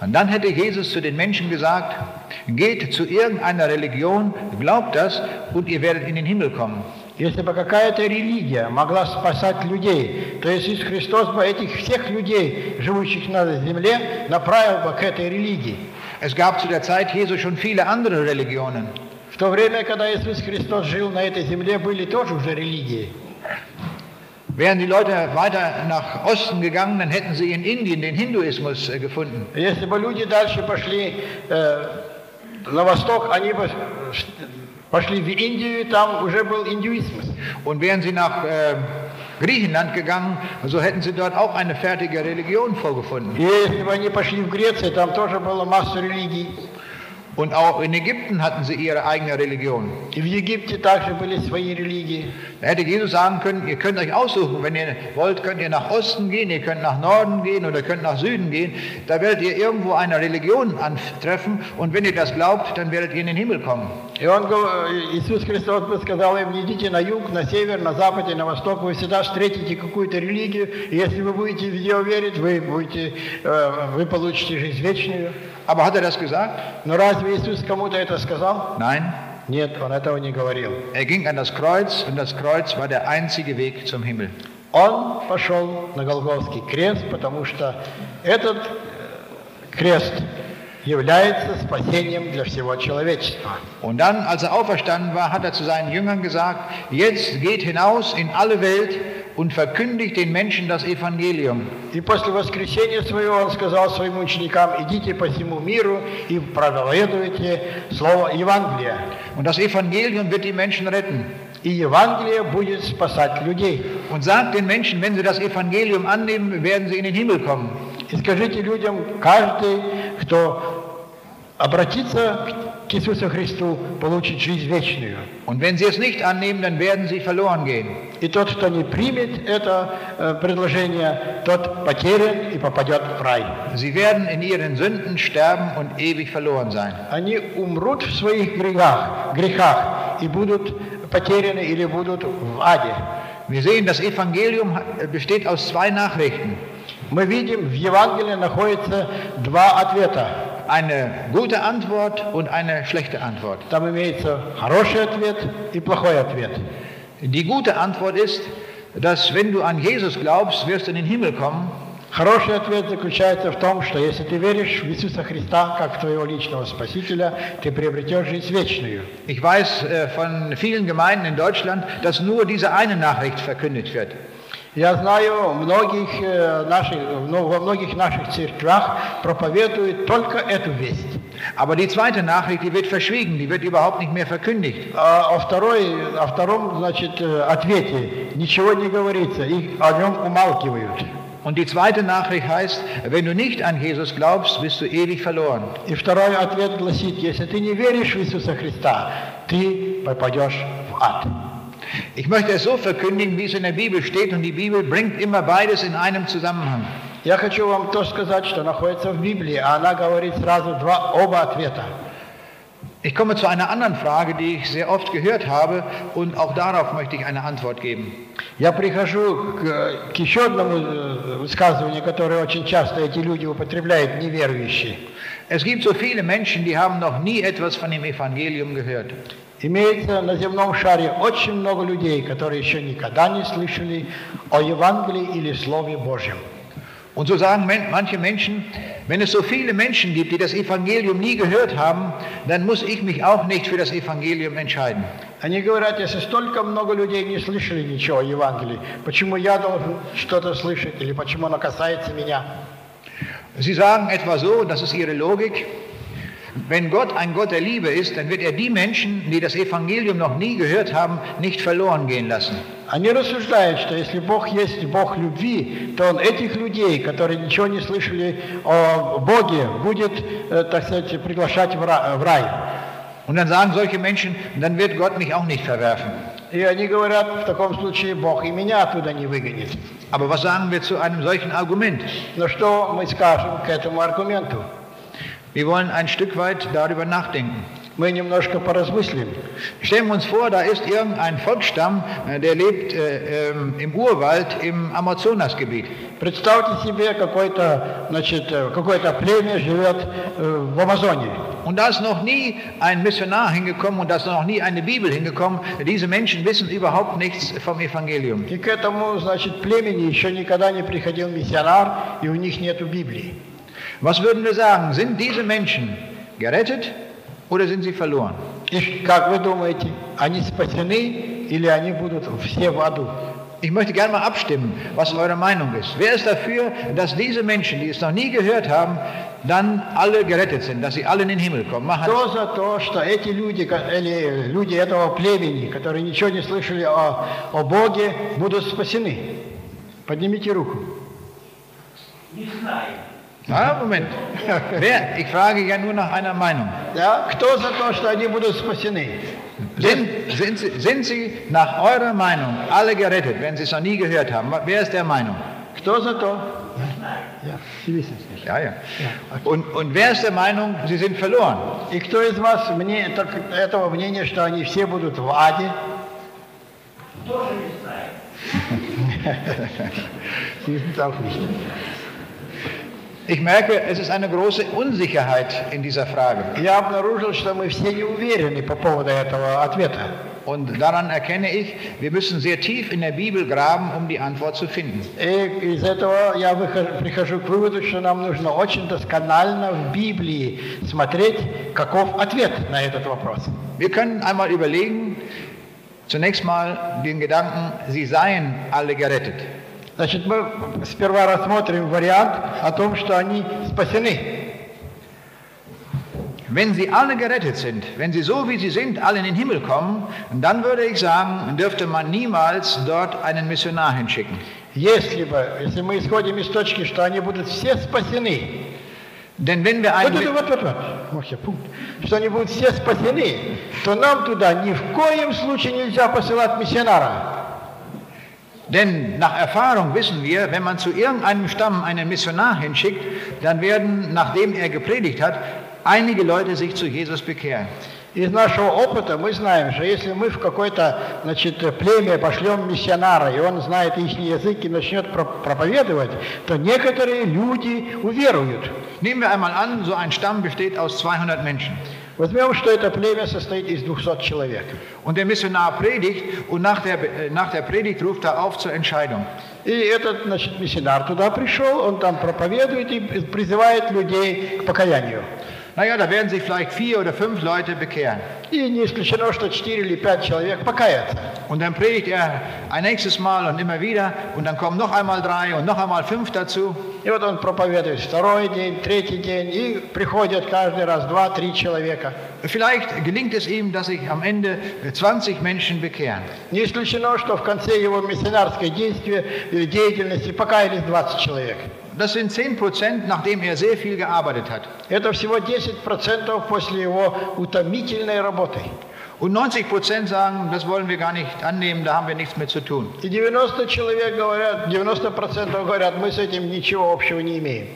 dann hätte Jesus zu den Menschen gesagt, geht zu irgendeiner Religion, glaubt das und ihr werdet in den Himmel kommen. Если бы какая-то религия могла спасать людей, то Иисус Христос бы этих всех людей, живущих на земле, направил бы к этой религии. Es gab zu der Zeit Jesu schon viele andere Religionen. В то время, когда Иисус Христос жил на этой земле, были тоже уже религии. Wären die Leute weiter nach Osten gegangen, dann hätten sie in Indien den Hinduismus äh, gefunden. Если бы люди дальше пошли э, на восток, они бы пошли в Индию, и там уже был индуизм. Und wären sie nach äh, Griechenland gegangen, so hätten sie dort auch eine fertige Religion vorgefunden. Und auch in Ägypten hatten sie ihre eigene Religion. Da hätte Jesus sagen können, ihr könnt euch aussuchen, wenn ihr wollt, könnt ihr nach Osten gehen, ihr könnt nach Norden gehen oder könnt nach Süden gehen. Da werdet ihr irgendwo eine Religion antreffen und wenn ihr das glaubt, dann werdet ihr in den Himmel kommen. И он, гов- Иисус Христос бы сказал им, не идите на юг, на север, на запад и на восток, вы всегда встретите какую-то религию, и если вы будете в нее верить, вы, будете, э, вы получите жизнь вечную. Aber hat er das gesagt? Но разве Иисус кому-то это сказал? Nein. Нет, он этого не говорил. Er ging an das Kreuz und das Kreuz war der einzige Weg zum Himmel. Он пошел на Голгофский крест, потому что этот э, крест является спасением для всего человечества. Und dann, als er auferstanden war, hat er zu seinen Jüngern gesagt, jetzt geht hinaus in alle Welt und verkündigt den Menschen das Evangelium. И после воскресения своего он сказал своим ученикам, идите по всему миру и проповедуйте слово Евангелия. Und das Evangelium wird die Menschen retten. И Евангелие будет спасать людей. Und sagt den Menschen, wenn sie das Evangelium annehmen, werden sie in den Himmel kommen. И скажите людям, каждый, кто обратится к Иисусу Христу, получит жизнь вечную. Und wenn sie es nicht annehmen, dann werden sie verloren gehen. И тот, кто не примет это э, предложение, тот потерян и попадет в рай. Sie werden in ihren Sünden sterben und ewig verloren sein. Они умрут в своих грехах, грехах и будут потеряны или будут в аде. Wir sehen, das Evangelium besteht aus zwei Nachrichten. Мы видим, в Евангелии находится два ответа. Eine gute Antwort und eine schlechte Antwort. Там имеется хороший ответ и плохой ответ. Die gute Antwort ist, dass wenn du an Jesus glaubst, wirst du in den Himmel kommen. Хороший ответ заключается в том, что если ты веришь в Иисуса Христа как в твоего личного Спасителя, ты приобретешь жизнь вечную. Ich weiß äh, von vielen Gemeinden in Deutschland, dass nur diese eine Nachricht verkündet wird. Я знаю, многих, э, наших, ну, во многих наших церквях проповедуют только эту весть. Aber die zweite Nachricht, die wird verschwiegen, die wird überhaupt nicht mehr verkündigt. А о, второй, о втором значит, э, ответе ничего не говорится, и о нем умалкивают. Und die zweite Nachricht heißt, wenn du nicht an Jesus glaubst, bist du ewig verloren. И второй ответ гласит, если ты не веришь в Иисуса Христа, ты попадешь в ад. Ich möchte es so verkündigen, wie es in der Bibel steht, und die Bibel bringt immer beides in einem Zusammenhang. Я хочу вам то сказать, что находится в Библии, а она говорит сразу два, оба ответа. Ich komme zu einer anderen Frage, die ich sehr oft gehört habe, und auch darauf möchte ich eine Antwort geben. Я прихожу к, к еще одному э, высказыванию, которое очень часто эти люди употребляют, неверующие. Es gibt so viele Menschen, die haben noch nie etwas von dem Evangelium gehört. Имеется на земном шаре очень много людей, которые еще никогда не слышали о Евангелии или Слове Божьем. Und so sagen men- manche Menschen, wenn es so viele Menschen gibt, die das Evangelium nie gehört haben, dann muss ich mich auch nicht für das Evangelium entscheiden. Они говорят, если столько много людей не слышали ничего о Евангелии, почему я должен что-то слышать или почему оно касается меня? Sie sagen etwa so, das ist ihre Logik, wenn Gott ein Gott der Liebe ist, dann wird er die Menschen, die das Evangelium noch nie gehört haben, nicht verloren gehen lassen. Они рассуждают, что если Бог есть Бог любви, то Он этих людей, которые ничего не слышали о Боге, будет, э, так сказать, приглашать в ра- в рай. Und dann sagen solche Menschen, dann wird Gott mich auch nicht verwerfen. И они говорят, в таком случае Бог и меня оттуда не выгонит. Aber was sagen wir zu einem solchen Argument? Но что мы скажем к этому аргументу? Wir wollen ein Stück weit darüber nachdenken. Мы немножко поразмыслим. Stellen wir uns vor, da ist irgendein Volksstamm, äh, der lebt äh, ähm, im Urwald im Amazonasgebiet. Представьте себе, какое-то значит, э, какое-то племя живет э, в Амазоне. Und da ist noch nie ein Missionar hingekommen und da ist noch nie eine Bibel hingekommen. Diese Menschen wissen überhaupt nichts vom Evangelium. И к этому, значит, племени еще никогда не приходил миссионар, и у них нету Библии. Was würden wir sagen? Sind diese Menschen gerettet oder sind sie verloren? И как вы думаете, они спасены или они будут все в аду? Ich möchte gerne mal abstimmen, was eure Meinung ist. Wer ist dafür, dass diese Menschen, die es noch nie gehört haben, dann alle gerettet sind, dass sie alle in den Himmel kommen? Mach Кто за то, что эти люди, ко- или люди этого племени, которые ничего не слышали о, о Боге, будут спасены? Поднимите руку. Ja, Moment. Wer, ich frage ja nur nach einer Meinung. Да? Кто за то, что они будут спасены? Sind, sind, sie, sind sie nach eurer Meinung alle gerettet, wenn sie es noch nie gehört haben? Wer ist der Meinung? Кто за то? Ja, Sie wissen es nicht. Ja, ja. Und, und wer ist der Meinung, sie sind verloren? И кто из вас мне, так- этого мнения, что они все будут в аде? Sie wissen es auch nicht. Ich merke, es ist eine große Unsicherheit in dieser Frage. Я обнаружил, что мы все не уверены по поводу этого ответа. Und daran erkenne ich, wir müssen sehr tief in der Bibel graben, um die Antwort zu finden. И из этого я выхожу- прихожу к выводу, что нам нужно очень досконально в Библии смотреть, каков ответ на этот вопрос. Wir können einmal überlegen, zunächst mal den Gedanken, sie seien alle gerettet. Значит, мы сперва рассмотрим вариант о том, что они спасены. Wenn sie alle gerettet sind, wenn sie so wie sie sind, alle in den Himmel kommen, dann würde ich sagen, dürfte man niemals dort einen Missionar hinschicken. Если бы, если мы исходим из точки, что они будут все спасены, Denn wenn wir einen, вот, вот, вот, вот, вот пункт, что они будут все спасены, то нам туда ни в коем случае нельзя посылать миссионара. Denn nach Erfahrung wissen wir, wenn man zu irgendeinem Stamm einen Missionar hinschickt, dann werden, nachdem er gepredigt hat, einige Leute sich zu Jesus bekehren. Из нашего опыта мы знаем, что если мы в какое-то значит, племя пошлем миссионара, и он знает их язык и начнет про- проповедовать, то некоторые люди уверуют. Nehmen wir einmal an, so ein Stamm besteht aus 200 Menschen. Возьмем, что это племя состоит из 200 человек. Und der Missionar predigt und nach der, nach der Predigt ruft er auf zur Entscheidung. И этот значит, миссионар туда пришел, он там проповедует и призывает людей к покаянию. Naja, da werden sich vielleicht vier oder fünf Leute bekehren. И не исключено, что 4 или 5 человек покаятся. Und dann predigt er ein nächstes Mal und immer wieder und dann kommen noch einmal drei und noch einmal fünf dazu. И вот он проповедует второй день, третий день, и приходят каждый раз 2-3 человека. Vielleicht gelingt es ihm, dass sich am Ende 20 Menschen bekehren. Не исключено, что в конце его миссионарской действия, э, деятельности покаялись 20 человек. Das sind 10 Prozent, nachdem er sehr viel gearbeitet hat. Это всего 10% после его утомительной работы. Und 90 Prozent sagen, das wollen wir gar nicht annehmen, da haben wir nichts mit zu tun. И 90 человек говорят, 90% говорят, мы с этим ничего общего не имеем.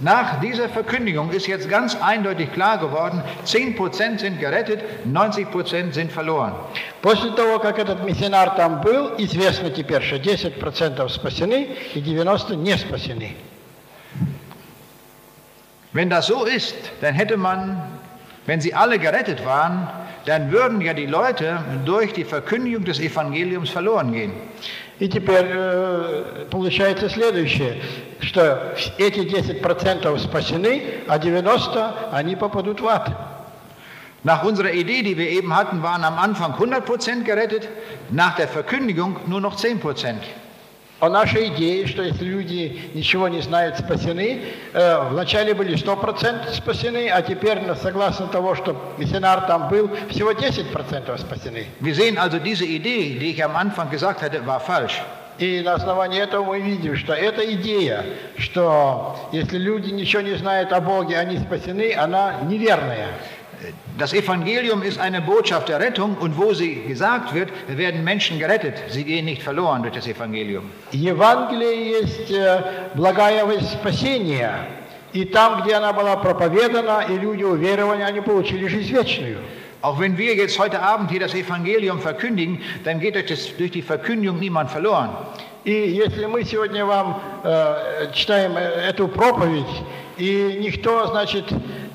Nach dieser Verkündigung ist jetzt ganz eindeutig klar geworden, 10 Prozent sind gerettet, 90 Prozent sind verloren. После того, как этот миссионар там был, известно теперь, что 10% спасены и 90% не спасены. Wenn das so ist, dann hätte man, wenn sie alle gerettet waren, dann würden ja die Leute durch die Verkündigung des Evangeliums verloren gehen. И теперь э, получается следующее, что эти 10% спасены, а 90% они попадут в ад. Nach unserer Idee, die wir eben hatten, waren am Anfang 100 Prozent gerettet, nach der Verkündigung nur noch 10 А наша идея, что если люди ничего не знают, спасены, э, вначале были 100% спасены, а теперь, ну, согласно того, что миссионар там был, всего 10% спасены. Wir sehen also, diese Idee, die ich am Anfang gesagt hatte, war falsch. И на основании этого мы видим, что эта идея, что если люди ничего не знают о Боге, они спасены, она неверная. Das Evangelium ist eine Botschaft der Rettung und wo sie gesagt wird, werden Menschen gerettet. Sie gehen nicht verloren durch das Evangelium. Евангелие есть э, благая весть спасения, И там, где она была проповедана, и люди уверовали, они получили жизнь вечную. Auch wenn wir jetzt heute Abend hier das Evangelium verkündigen, dann geht durch, das, durch die Verkündigung niemand verloren. И если мы сегодня вам э, читаем э, эту проповедь, и никто, значит,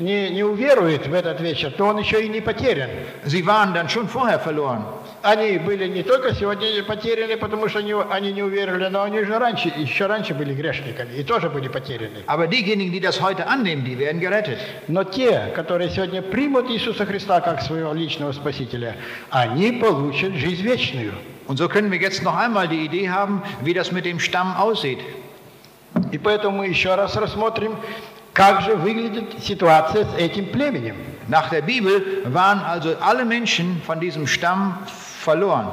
не, не уверует в этот вечер, то он еще и не потерян. Sie waren dann schon vorher verloren. Они были не только сегодня потеряны, потому что они, они не уверовали, но они же раньше, еще раньше были грешниками и тоже были потеряны. Aber diejenigen, die das heute annehmen, die werden gerettet. Но те, которые сегодня примут Иисуса Христа как своего личного Спасителя, они получат жизнь вечную. Und so können wir jetzt noch einmal die Idee haben, wie das mit dem Stamm aussieht. И поэтому мы еще раз рассмотрим, как же выглядит ситуация с этим племенем. Nach der Bibel waren also alle Menschen von diesem Stamm verloren.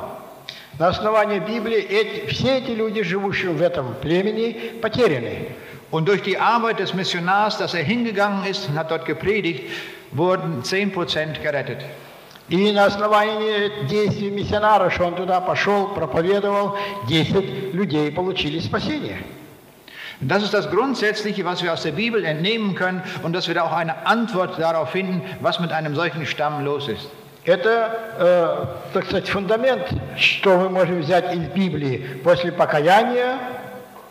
На основании Библии эти, все эти люди, живущие в этом племени, потеряны. Und durch die Arbeit des Missionars, dass er hingegangen ist und hat dort gepredigt, wurden 10% gerettet. И на основании действий миссионара, что он туда пошел, проповедовал, 10 людей получили спасение. Das ist das Grundsätzliche, was wir aus der Bibel entnehmen können und dass wir da auch eine Antwort darauf finden, was mit einem solchen Stamm los ist. Это, э, так сказать, фундамент, что мы можем взять из Библии. После покаяния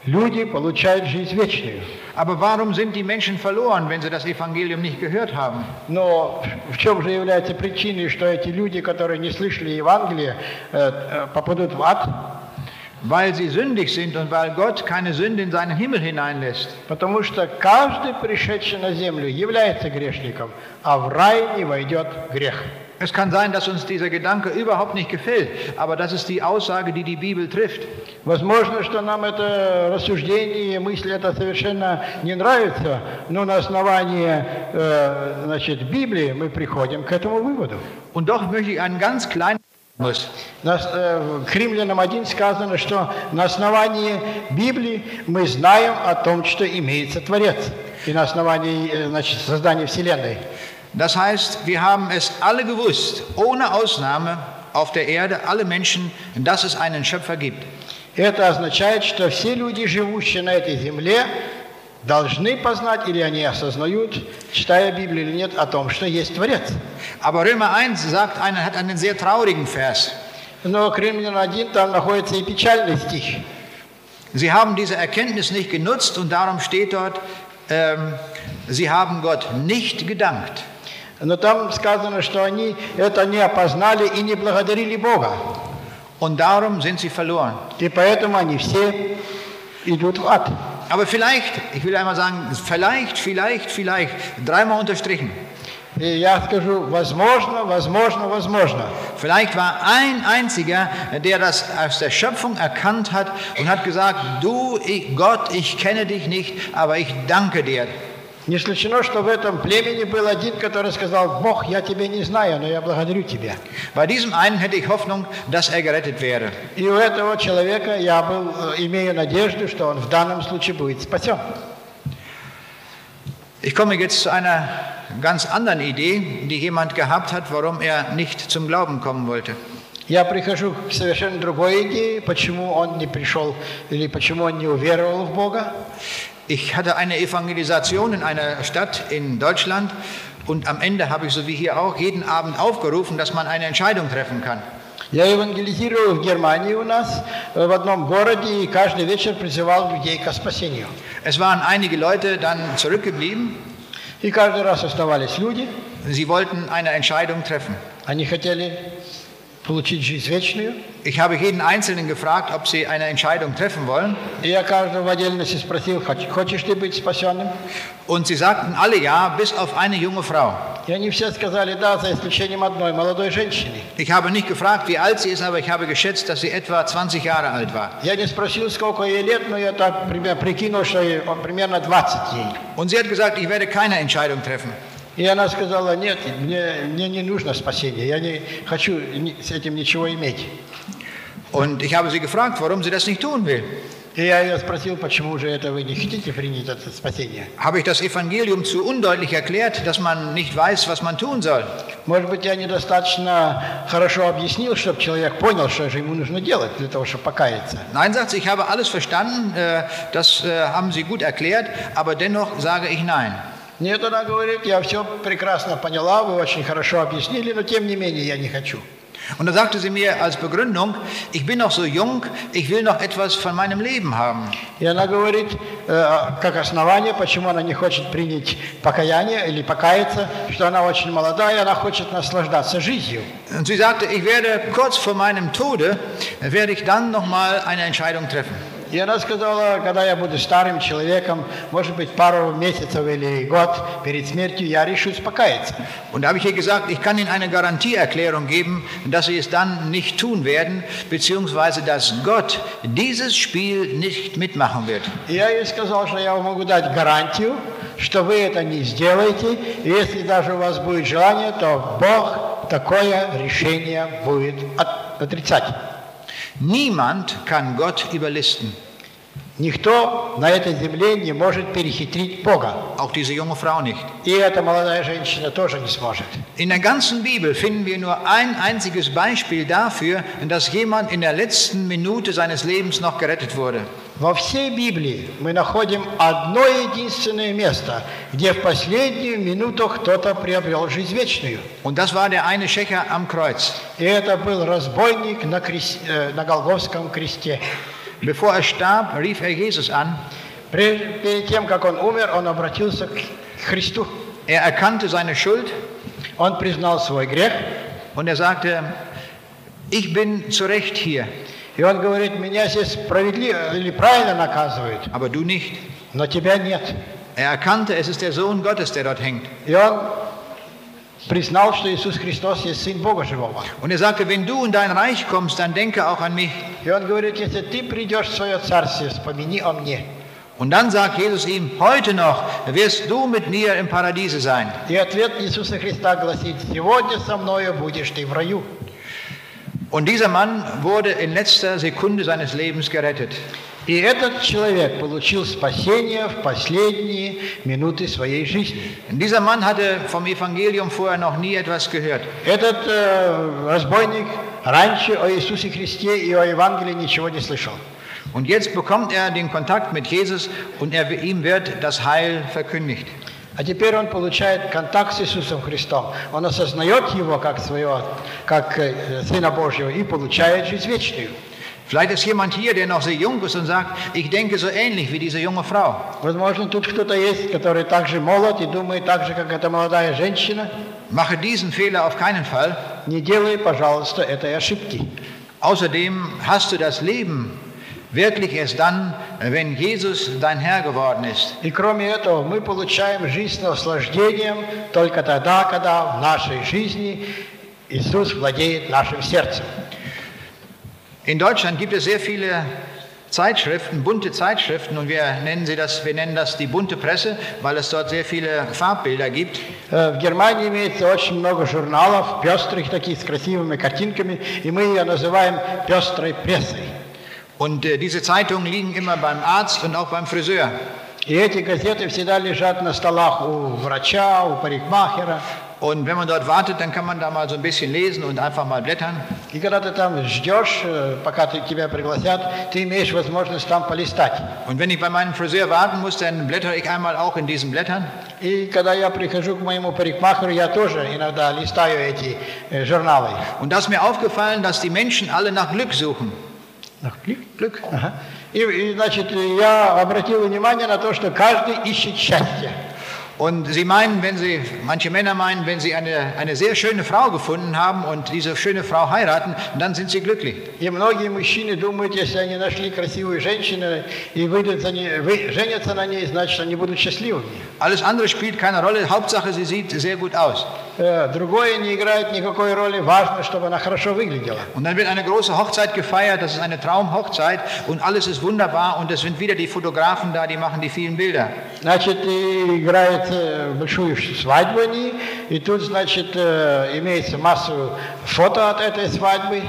люди получают жизнь вечную. Aber warum sind die Menschen verloren, wenn sie das Evangelium nicht gehört haben? Но в чем же является причиной, что эти люди, которые не слышали Евангелие, э, э, попадут в ад? Weil sie sündig sind und weil Gott keine Sünde in seinen Himmel hineinlässt. Потому что каждый, пришедший на землю, является грешником, а в рай не войдет грех. Es kann sein, dass uns dieser Gedanke überhaupt nicht gefällt, aber das ist die Aussage, die die Bibel trifft. Возможно, что нам это рассуждение, мысль это совершенно не нравится, но на основании э, значит, Библии мы приходим к этому выводу. Und doch möchte ich einen ganz kleinen muss. Нас, э, к Римлянам 1 сказано, что на основании Библии мы знаем о том, что имеется Творец, и на основании э, значит, создания Вселенной. Das heißt, wir haben es alle gewusst, ohne Ausnahme auf der Erde, alle Menschen, dass es einen Schöpfer gibt. Это означает, что все люди, живущие на этой земле, должны познать, или они осознают, читая Библию или нет, о том, что есть Творец. Aber Römer 1 sagt einen, hat einen sehr traurigen Vers. Но к Римлянам 1 там находится и печальный стих. Sie haben diese Erkenntnis nicht genutzt und darum steht dort, ähm, sie haben Gott nicht gedankt. Но там сказано, что они это не опознали и не благодарили Бога. Und darum sind sie verloren. И поэтому они все идут в ад. Aber vielleicht, ich will einmal sagen, vielleicht, vielleicht, vielleicht, dreimal unterstrichen. И я скажу, возможно, возможно, возможно. Vielleicht war ein einziger, der das aus der Schöpfung erkannt hat und hat gesagt, du, ich, Gott, ich kenne dich nicht, aber ich danke dir. Не исключено, что в этом племени был один, который сказал, Бог, я тебя не знаю, но я благодарю тебя. Bei diesem einen hätte ich Hoffnung, dass er gerettet wäre. И у этого человека я был, э, имею надежду, что он в данном случае будет спасен. Ich komme jetzt zu einer ganz anderen Idee, die jemand gehabt hat, warum er nicht zum Glauben kommen wollte. Я прихожу к совершенно другой идее, почему он не пришел или почему он не уверовал в Бога. Ich hatte eine Evangelisation in einer Stadt in Deutschland und am Ende habe ich, so wie hier auch, jeden Abend aufgerufen, dass man eine Entscheidung treffen kann. Я евангелизировал в Германии у нас, э, в одном городе, и каждый вечер призывал людей к спасению. Es waren einige Leute dann zurückgeblieben. И каждый раз оставались люди, Sie wollten eine Entscheidung treffen. они хотели получить жизнь вечную. Ich habe jeden Einzelnen gefragt, ob sie eine Entscheidung treffen wollen. И я каждого в отдельности спросил, «Хоч- хочешь ты быть спасенным? Und sie sagten alle ja, bis auf eine junge Frau. И они все сказали да, за исключением одной молодой женщины. Ich habe nicht gefragt, wie alt sie ist, aber ich habe geschätzt, dass sie etwa 20 Jahre alt war. Я не спросил, сколько ей лет, но я так примерно прикинул, что ей о, примерно 20 ей. Und sie hat gesagt, ich werde keine Entscheidung treffen. И она сказала, нет, мне, мне не нужно спасение, я не хочу ни- с этим ничего иметь. Und ich habe sie gefragt, warum sie das nicht tun will. И я ее спросил, почему же это вы не хотите принять это спасение? Habe ich das Evangelium zu undeutlich erklärt, dass man nicht weiß, was man tun soll? Может быть, я недостаточно хорошо объяснил, чтобы человек понял, что же ему нужно делать для того, чтобы покаяться. Nein, sagt sie, ich habe alles verstanden, äh, das äh, haben Sie gut erklärt, aber dennoch sage ich nein. Нет, она говорит, я все прекрасно поняла, вы очень хорошо объяснили, но тем не менее я не хочу. Und da sagte sie mir als Begründung, ich bin noch so jung, ich will noch etwas von meinem Leben haben. И она говорит, э, как основание, почему она не хочет принять покаяние или покаяться, что она очень молодая, она хочет наслаждаться жизнью. Und sie sagte, ich werde kurz vor meinem Tode, werde ich dann noch mal eine Entscheidung treffen. И она сказала, когда я буду старым человеком, может быть, пару месяцев или год перед смертью, я решусь покаяться. Und da habe ich ihr gesagt, ich kann Ihnen eine Garantieerklärung geben, dass Sie es dann nicht tun werden, beziehungsweise dass Gott dieses Spiel nicht mitmachen wird. И я ей сказал, что я вам могу дать гарантию, что вы это не сделаете, и если даже у вас будет желание, то Бог такое решение будет от- отрицать. Niemand kann Gott überlisten, Никто на этой земле не может перехитрить Бога. auch diese junge Frau nicht. И эта молодая женщина тоже не сможет. In der ganzen Bibel finden wir nur ein einziges Beispiel dafür, dass jemand in der letzten Minute seines Lebens noch gerettet wurde. Во всей Библии мы находим одно единственное место, где в последнюю минуту кто-то приобрел жизнь вечную. Und das war der eine Schächer am Kreuz. И это был разбойник на, крес- э, на Голговском кресте. Bevor er starb, rief er Jesus an. Прежде, перед тем, как он умер, он обратился к Христу. Er erkannte seine Schuld Он признал свой грех, und er sagte, ich bin zu Recht hier, и он говорит, меня здесь справедливо или правильно наказывают, aber du nicht. но тебя нет. Er erkannte, es ist der Sohn Gottes, der dort hängt. И он признал, что Иисус Христос есть Сын Бога Живого. Und er sagte, wenn du in dein Reich kommst, dann denke auch an mich. И он говорит, если ты придешь в свое царствие, вспомини о мне. Und dann sagt Jesus ihm, heute noch wirst du mit mir im Paradiese sein. И ответ Иисуса Христа гласит, сегодня со мною будешь ты в раю. Und dieser Mann wurde in letzter Sekunde seines Lebens gerettet. И этот человек получил спасение в последние минуты своей жизни. Dieser Mann hatte vom Evangelium vorher noch nie etwas gehört. Этот э, разбойник раньше о Иисусе Христе и о Евангелии ничего не слышал. Und jetzt bekommt er den Kontakt mit Jesus und er, ihm wird das Heil verkündigt. А теперь он получает контакт с Иисусом Христом. Он осознает его как своего, как э, Сына Божьего и получает жизнь вечную. Vielleicht ist jemand hier, der noch sehr jung ist und sagt, ich denke so ähnlich wie diese junge Frau. Возможно, тут кто-то есть, который также молод и думает так же, как эта молодая женщина. Mache diesen Fehler auf keinen Fall. Не делай, пожалуйста, этой ошибки. Außerdem hast du das Leben wirklich erst dann, wenn Jesus dein Herr geworden ist. И кроме этого, мы получаем жизнь с наслаждением только тогда, когда в нашей жизни Иисус владеет нашим сердцем. In Deutschland gibt es sehr viele Zeitschriften, bunte Zeitschriften und wir nennen, sie das, wir nennen das die bunte Presse, weil es dort sehr viele Farbbilder gibt. Э, В Германии имеется очень много журналов, пестрых таких, с красивыми картинками, и мы ее называем пестрой прессой. Und äh, diese Zeitungen liegen immer beim Arzt und auch beim Friseur. И эти газеты всегда лежат на столах у врача, у парикмахера. Und wenn man dort wartet, dann kann man da mal so ein bisschen lesen und einfach mal blättern. И когда ты там ждешь, э, пока ты- тебя пригласят, ты имеешь возможность там полистать. Und wenn ich bei meinem Friseur warten muss, dann blättere ich einmal auch in diesen Blättern. И когда я прихожу к моему парикмахеру, я тоже иногда листаю эти э, журналы. Und da ist mir aufgefallen, dass die Menschen alle nach Glück suchen. Glück. Ага. И, и, значит, я обратил внимание на то, что каждый ищет счастье. Und sie meinen, wenn sie, manche Männer meinen, wenn sie eine, eine sehr schöne Frau gefunden haben und diese schöne Frau heiraten, dann sind sie glücklich. И многие мужчины думают, если они нашли красивую женщину и выйдут за ней, вы, женятся на ней, значит, они будут счастливыми. Alles andere spielt keine Rolle. Hauptsache, sie sieht sehr gut aus. Э, Другое не играет никакой роли. Важно, чтобы она хорошо выглядела. Und dann wird eine große Hochzeit gefeiert. Das ist eine Traumhochzeit und alles ist wunderbar. Und es sind wieder die Fotografen da, die machen die vielen Bilder. Значит, и играет э, большую свадьбу они, и тут, значит, э, имеется массу фото от этой свадьбы.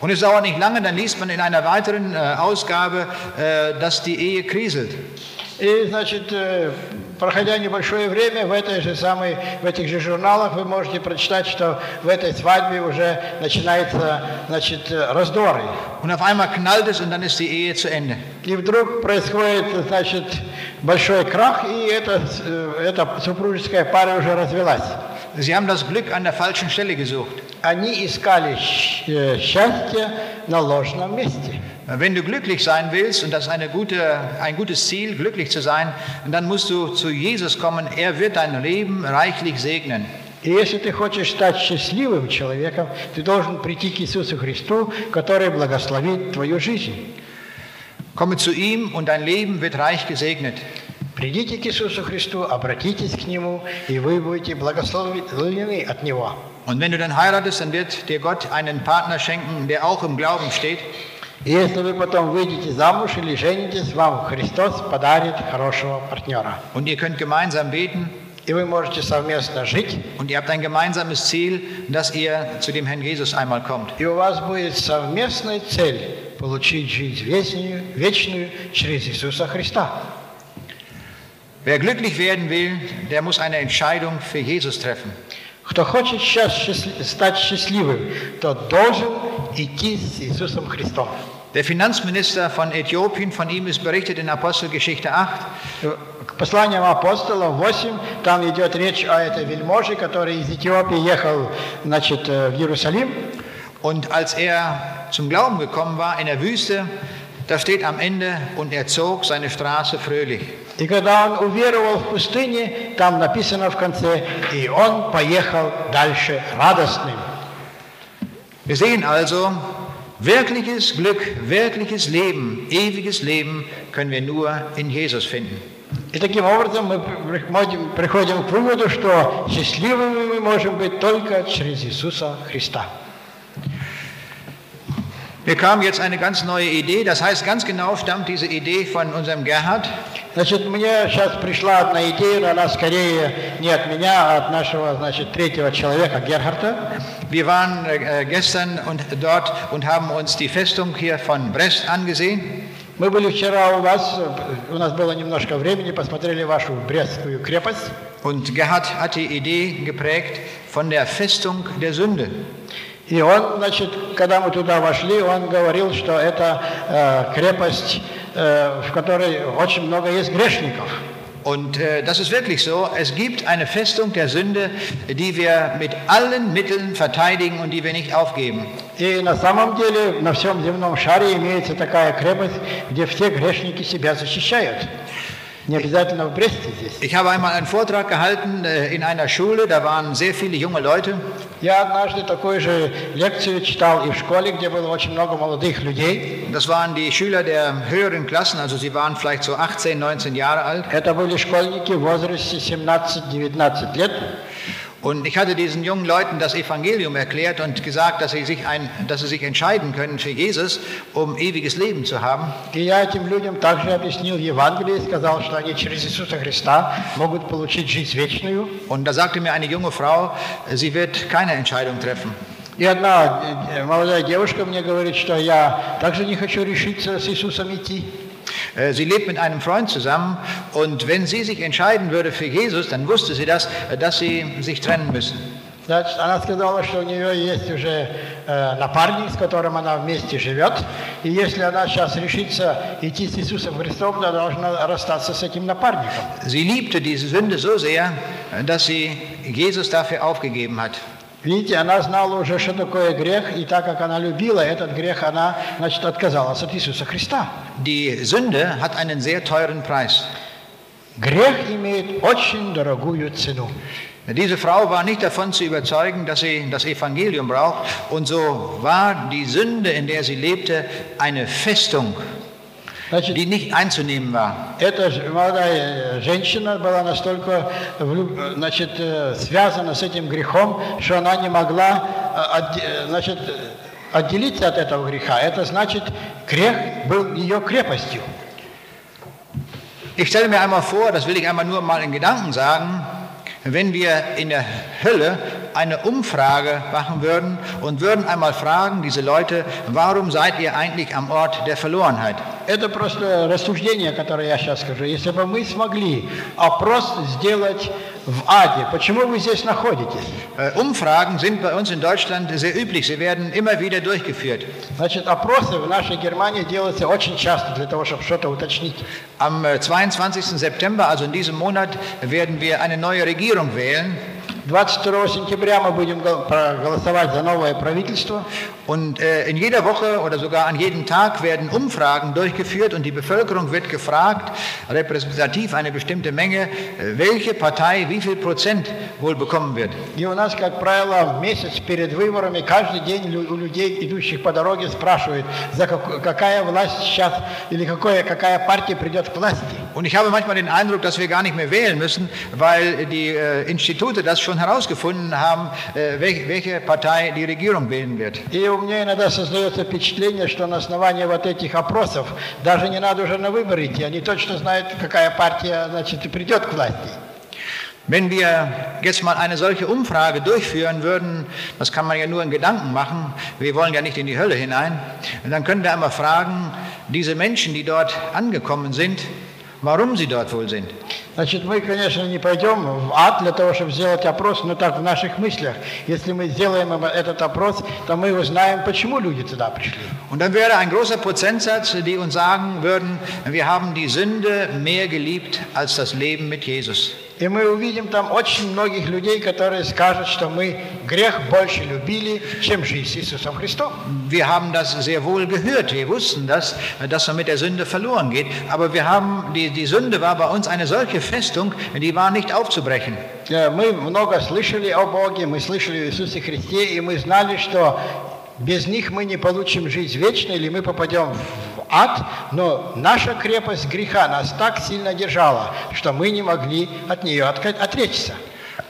Und es dauert nicht lange, dann liest man in einer weiteren äh, Ausgabe, äh, dass die Ehe kriselt. И, значит, э, проходя небольшое время, в, этой же самой, в этих же журналах вы можете прочитать, что в этой свадьбе уже начинаются значит, раздоры. Und auf einmal knallt es und dann ist die Ehe zu Ende. И вдруг происходит, значит, большой крах, и эта, э, эта супружеская пара уже развелась. Sie haben das Glück an der falschen Stelle gesucht. Они искали э, счастье на ложном месте. Wenn du glücklich sein willst, und das ist eine gute, ein gutes Ziel, glücklich zu sein, dann musst du zu Jesus kommen. Er wird dein Leben reichlich segnen. И если ты хочешь стать счастливым человеком, ты должен прийти к Иисусу Христу, который благословит твою жизнь. Komme zu ihm und dein Leben wird reich gesegnet. Придите к Иисусу Христу, обратитесь к Нему, и вы будете благословлены от Него. Und wenn du dann heiratest, dann wird dir Gott einen Partner schenken, der auch im Glauben steht. И если вы потом выйдете замуж или женитесь, вам Христос подарит хорошего партнера. Und ihr könnt gemeinsam beten И вы можете совместно жить, und ihr habt ein gemeinsames Ziel, dass ihr zu dem Herrn Jesus einmal kommt. и у вас будет совместная цель получить жизнь вечную, вечную через Иисуса Христа. Wer glücklich werden will, der muss eine Entscheidung für Jesus treffen. Кто хочет сейчас стать счастливым, тот должен идти с Иисусом Христом. Der Finanzminister von Äthiopien, von ihm ist berichtet in Apostelgeschichte 8, К посланиям апостолов 8, там идет речь о этой вельможе, который из Эфиопии ехал значит, э, в Иерусалим. Und als er zum Glauben gekommen war in der Wüste, da steht am Ende, und er zog seine Straße fröhlich. И когда он уверовал в пустыне, там написано в конце, и он поехал дальше радостным. Wir sehen also, wirkliches Glück, wirkliches Leben, ewiges Leben können wir nur in Jesus finden. И таким образом мы приходим, приходим к выводу, что счастливыми мы можем быть только через Иисуса Христа. Mir kam jetzt eine ganz neue Idee, das heißt ganz genau stammt diese Idee von unserem Gerhard. Значит, мне сейчас пришла одна идея, но она скорее не от меня, а от нашего, значит, третьего человека, Герхарда. Wir waren äh, gestern und dort und haben uns die Festung hier von Brest angesehen. Мы были вчера у вас, у нас было немножко времени, посмотрели вашу Брестскую крепость. Und Gerhard hat die Idee geprägt von der Festung der Sünde. И он, значит, когда мы туда вошли, он говорил, что это э, крепость, э, в которой очень много есть грешников. Und äh, das ist wirklich so. Es gibt eine Festung der Sünde, die wir mit allen Mitteln verteidigen und die wir nicht aufgeben. И на самом деле на всем земном шаре имеется такая крепость, где все грешники себя защищают. Не обязательно в Бресте здесь. Ich habe einmal einen Vortrag gehalten äh, in einer Schule, da waren sehr viele junge Leute. Я однажды такую же лекцию читал и в школе, где было очень много молодых людей. Das waren die Schüler der höheren Klassen, also sie waren vielleicht so 18, 19 Jahre alt. Это были школьники в возрасте 17-19 лет. Und ich hatte diesen jungen Leuten das Evangelium erklärt und gesagt, dass sie sich, ein, dass sie sich entscheiden können für Jesus, um ewiges Leben zu haben. И я этим людям также объяснил Евангелие и сказал, что они через Иисуса Христа могут получить жизнь вечную. Und da sagte mir eine junge Frau, sie wird keine Entscheidung treffen. И одна э, молодая девушка мне говорит, что я также не хочу решиться с Иисусом идти. Äh, Sie lebt mit einem Freund zusammen und wenn sie sich entscheiden würde für Jesus, dann wusste sie das, äh, dass sie sich trennen müssen. Значит, она сказала, что у нее есть уже э, напарник, с которым она вместе живет. И если она сейчас решится идти с Иисусом Христом, то должна расстаться с этим напарником. Sie liebte diese Sünde so sehr, äh, dass sie Jesus dafür aufgegeben hat. Видите, она знала уже, что такое грех, и так как она любила этот грех, она, значит, отказалась от Иисуса Христа. Die Sünde hat einen sehr teuren Preis. Грех имеет очень дорогую цену. Diese Frau war nicht davon zu überzeugen, dass sie das Evangelium braucht. Und so war die Sünde, in der sie lebte, eine Festung, Значит, die nicht einzunehmen war. эта ж- молодая э, женщина была настолько влюб- э, значит, э, связана с этим грехом, что она не могла э, отде- э, значит, э, отделиться от этого греха. Это значит, грех был ее крепостью. Ich stelle mir einmal vor, das will ich einmal nur mal in Gedanken sagen, wenn wir in der Hölle eine Umfrage machen würden und würden einmal fragen, diese Leute, warum seid ihr eigentlich am Ort der Verlorenheit? Это просто рассуждение, которое я сейчас скажу. Если бы мы смогли опрос сделать в аде, почему вы здесь находитесь? Äh, Umfragen sind bei uns in Deutschland sehr üblich. Sie werden immer wieder durchgeführt. Значит, опросы в нашей Германии делаются очень часто для того, чтобы что-то уточнить. Am äh, 22. September, also in diesem Monat, werden wir eine neue Regierung wählen. 22 сентября мы будем гол- проголосовать за новое правительство. Und äh, in jeder Woche oder sogar an jedem Tag werden Umfragen durchgeführt und die Bevölkerung wird gefragt, repräsentativ eine bestimmte Menge, äh, welche Partei wie viel Prozent wohl bekommen wird. И у нас, как правило, месяц перед выборами каждый день лю- у людей, идущих по дороге, спрашивают, за каку- какая власть сейчас или какое, какая партия придет к власти. Und ich habe manchmal den Eindruck, dass wir gar nicht mehr wählen müssen, weil die äh, Institute das schon herausgefunden haben, äh, welche, welche Partei die Regierung wählen wird. И у меня иногда создается впечатление, что на основании вот этих опросов даже не надо уже на выборы идти, они точно знают, какая партия значит, и придет к власти. Wenn wir jetzt mal eine solche Umfrage durchführen würden, das kann man ja nur in Gedanken machen, wir wollen ja nicht in die Hölle hinein, dann können wir einmal fragen, diese Menschen, die dort angekommen sind, warum sie dort wohl sind. Значит, мы, конечно, не пойдем в ад для того, чтобы сделать опрос, но так в наших мыслях. Если мы сделаем этот опрос, то мы узнаем, почему люди туда пришли. Und dann wäre ein großer Prozentsatz, die uns sagen würden, wir haben die Sünde mehr geliebt als das Leben mit Jesus. И мы увидим там очень многих людей, которые скажут, что мы грех больше любили, чем жизнь с Иисусом Христом. Wir haben das sehr wohl gehört, wir wussten das, dass man mit der Sünde verloren geht, aber wir haben, die, die Sünde war bei uns eine solche Festung, die war nicht aufzubrechen. Э, Мы много слышали о Боге, мы слышали о Иисусе Христе, и мы знали, что без них мы не получим жизнь вечную, или мы попадем в ад, но наша крепость греха нас так сильно держала, что мы не могли от нее отречься.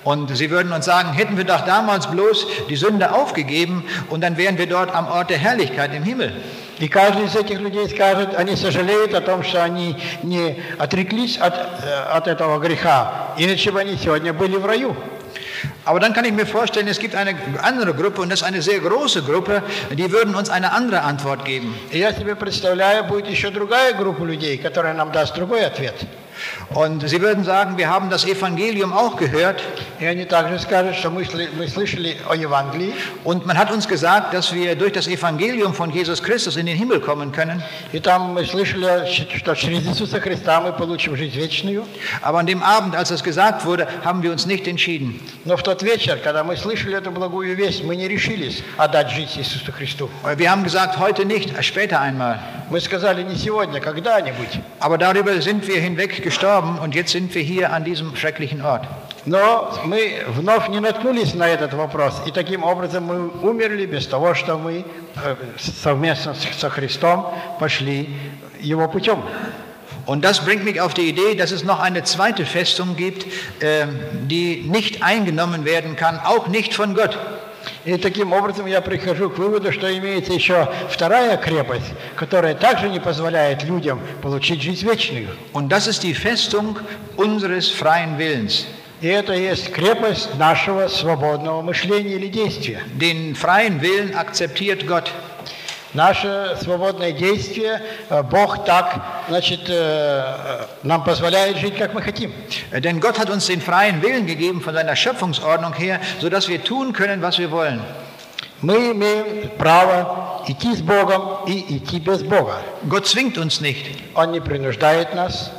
Und sie würden uns sagen, hätten wir doch damals bloß die Sünde aufgegeben und dann wären wir dort am Ort der Herrlichkeit im Himmel. И каждый из этих людей скажет, они сожалеют о том, что они не отреклись от, э, от этого греха, иначе бы они сегодня были в раю. Aber dann kann ich mir vorstellen, es gibt eine andere Gruppe und das ist eine sehr große Gruppe, die würden uns eine andere Antwort geben. И я себе представляю, будет еще другая группа людей, которая нам даст другой ответ. Und Sie würden sagen, wir haben das Evangelium auch gehört. Und man hat uns gesagt, dass wir durch das Evangelium von Jesus Christus in den Himmel kommen können. Aber an dem Abend, als das gesagt wurde, haben wir uns nicht entschieden. Äh, wir haben gesagt, heute nicht, äh, später einmal. Aber darüber sind wir hinweggegangen gestorben und jetzt sind wir hier an diesem schrecklichen Ort. Но мы вновь не наткнулись на этот вопрос, и таким образом мы умерли без того, что мы э, совместно с- со Христом пошли Его путем. Und das bringt mich auf die Idee, dass es noch eine zweite Festung gibt, äh, die nicht eingenommen werden kann, auch nicht von Gott. И таким образом я прихожу к выводу, что имеется еще вторая крепость, которая также не позволяет людям получить жизнь вечную. Und das ist die Festung unseres freien Willens. И это есть крепость нашего свободного мышления или действия. Den freien Willen akzeptiert Gott. Наше свободное действие, э, Бог так, значит, э, э, нам позволяет жить, как мы хотим. Äh, Denn Gott hat uns den freien Willen gegeben von seiner Schöpfungsordnung her, sodass wir tun können, was wir wollen. Мы имеем право идти с Богом и идти без Бога. Gott zwingt uns nicht. Он не принуждает нас.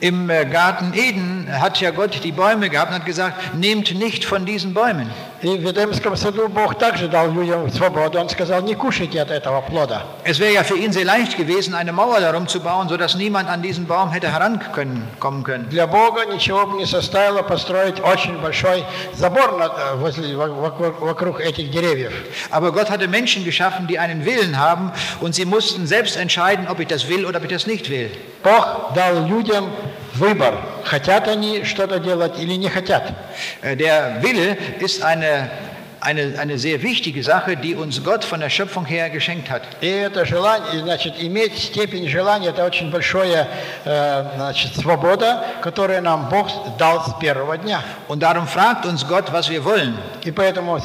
Im äh, Garten Eden hat ja Gott die Bäume gehabt und hat gesagt, nehmt nicht von diesen Bäumen. И в Эдемском саду Бог также дал людям свободу. Он сказал, не кушайте от этого плода. Es wäre ja für ihn sehr leicht gewesen, eine Mauer darum zu bauen, sodass niemand an diesen Baum hätte herankommen können. Для Бога ничего бы не составило построить очень большой забор над- э, возле, во- вокруг, вокруг этих деревьев. Aber Gott hatte Menschen geschaffen, die einen Willen haben und sie mussten selbst entscheiden, ob ich das will oder ob ich das nicht will. Бог дал людям выбор, хотят они что-то делать или не хотят. Äh, Der Wille ist eine eine, eine sehr wichtige Sache, die uns Gott von der Schöpfung her geschenkt hat. И это желание, значит, иметь степень желания, это очень большая э, значит, свобода, которую нам Бог дал с первого дня. Und darum fragt uns Gott, was wir wollen. И поэтому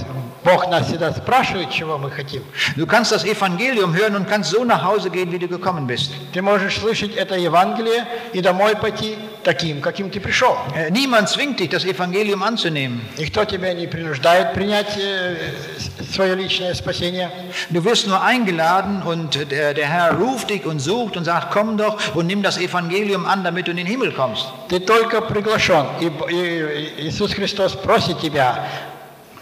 Бог нас всегда спрашивает, чего мы хотим. Du kannst das Evangelium hören und kannst so nach Hause gehen, wie du gekommen bist. Ты можешь слышать это Евангелие и домой пойти таким, каким ты пришел. Äh, Niemand zwingt dich, das Evangelium anzunehmen. Никто тебя не принуждает принять э, с- свое личное спасение. Du wirst nur eingeladen und der, der Herr ruft dich und sucht und sagt, komm doch und nimm das Evangelium an, damit du in den Himmel kommst. Ты только приглашен. И, Б- и- и Иисус Христос просит тебя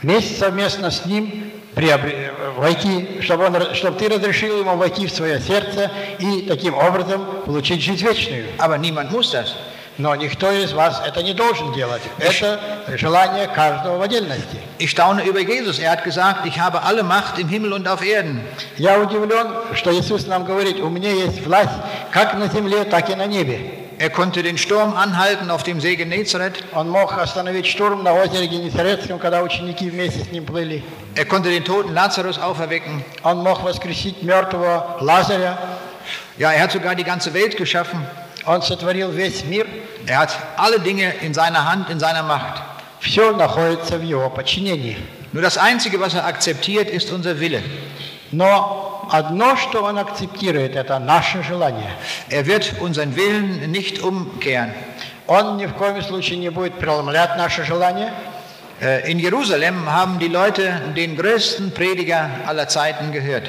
вместе совместно с Ним приобре- войти, чтобы, он, ра- чтобы ты разрешил Ему войти в свое сердце и таким образом получить жизнь вечную. Aber niemand muss das. Но никто из вас это не должен делать. Это желание каждого в отдельности. Ich staune über Jesus. Er hat gesagt, ich habe alle Macht im Himmel und auf Erden. Я удивлен, что Иисус нам говорит, у меня есть власть как на земле, так и на небе. Er konnte den Sturm anhalten auf dem See Genezareth. Он мог остановить штурм на озере Генесарецком, когда ученики вместе с ним плыли. Er konnte den toten Lazarus auferwecken. Он мог воскресить мертвого Лазаря. Ja, er hat sogar die ganze Welt geschaffen. Он сотворил весь мир. Er hat alle Dinge in seiner Hand, in seiner Macht. Все находится в его подчинении. Nur das Einzige, was er akzeptiert, ist unser Wille. Но одно, что он акцептирует, это наше желание. Er wird unseren Willen nicht umkehren. Он ни в коем случае не будет преломлять наше желание. Äh, In Jerusalem haben die Leute den größten Prediger aller Zeiten gehört.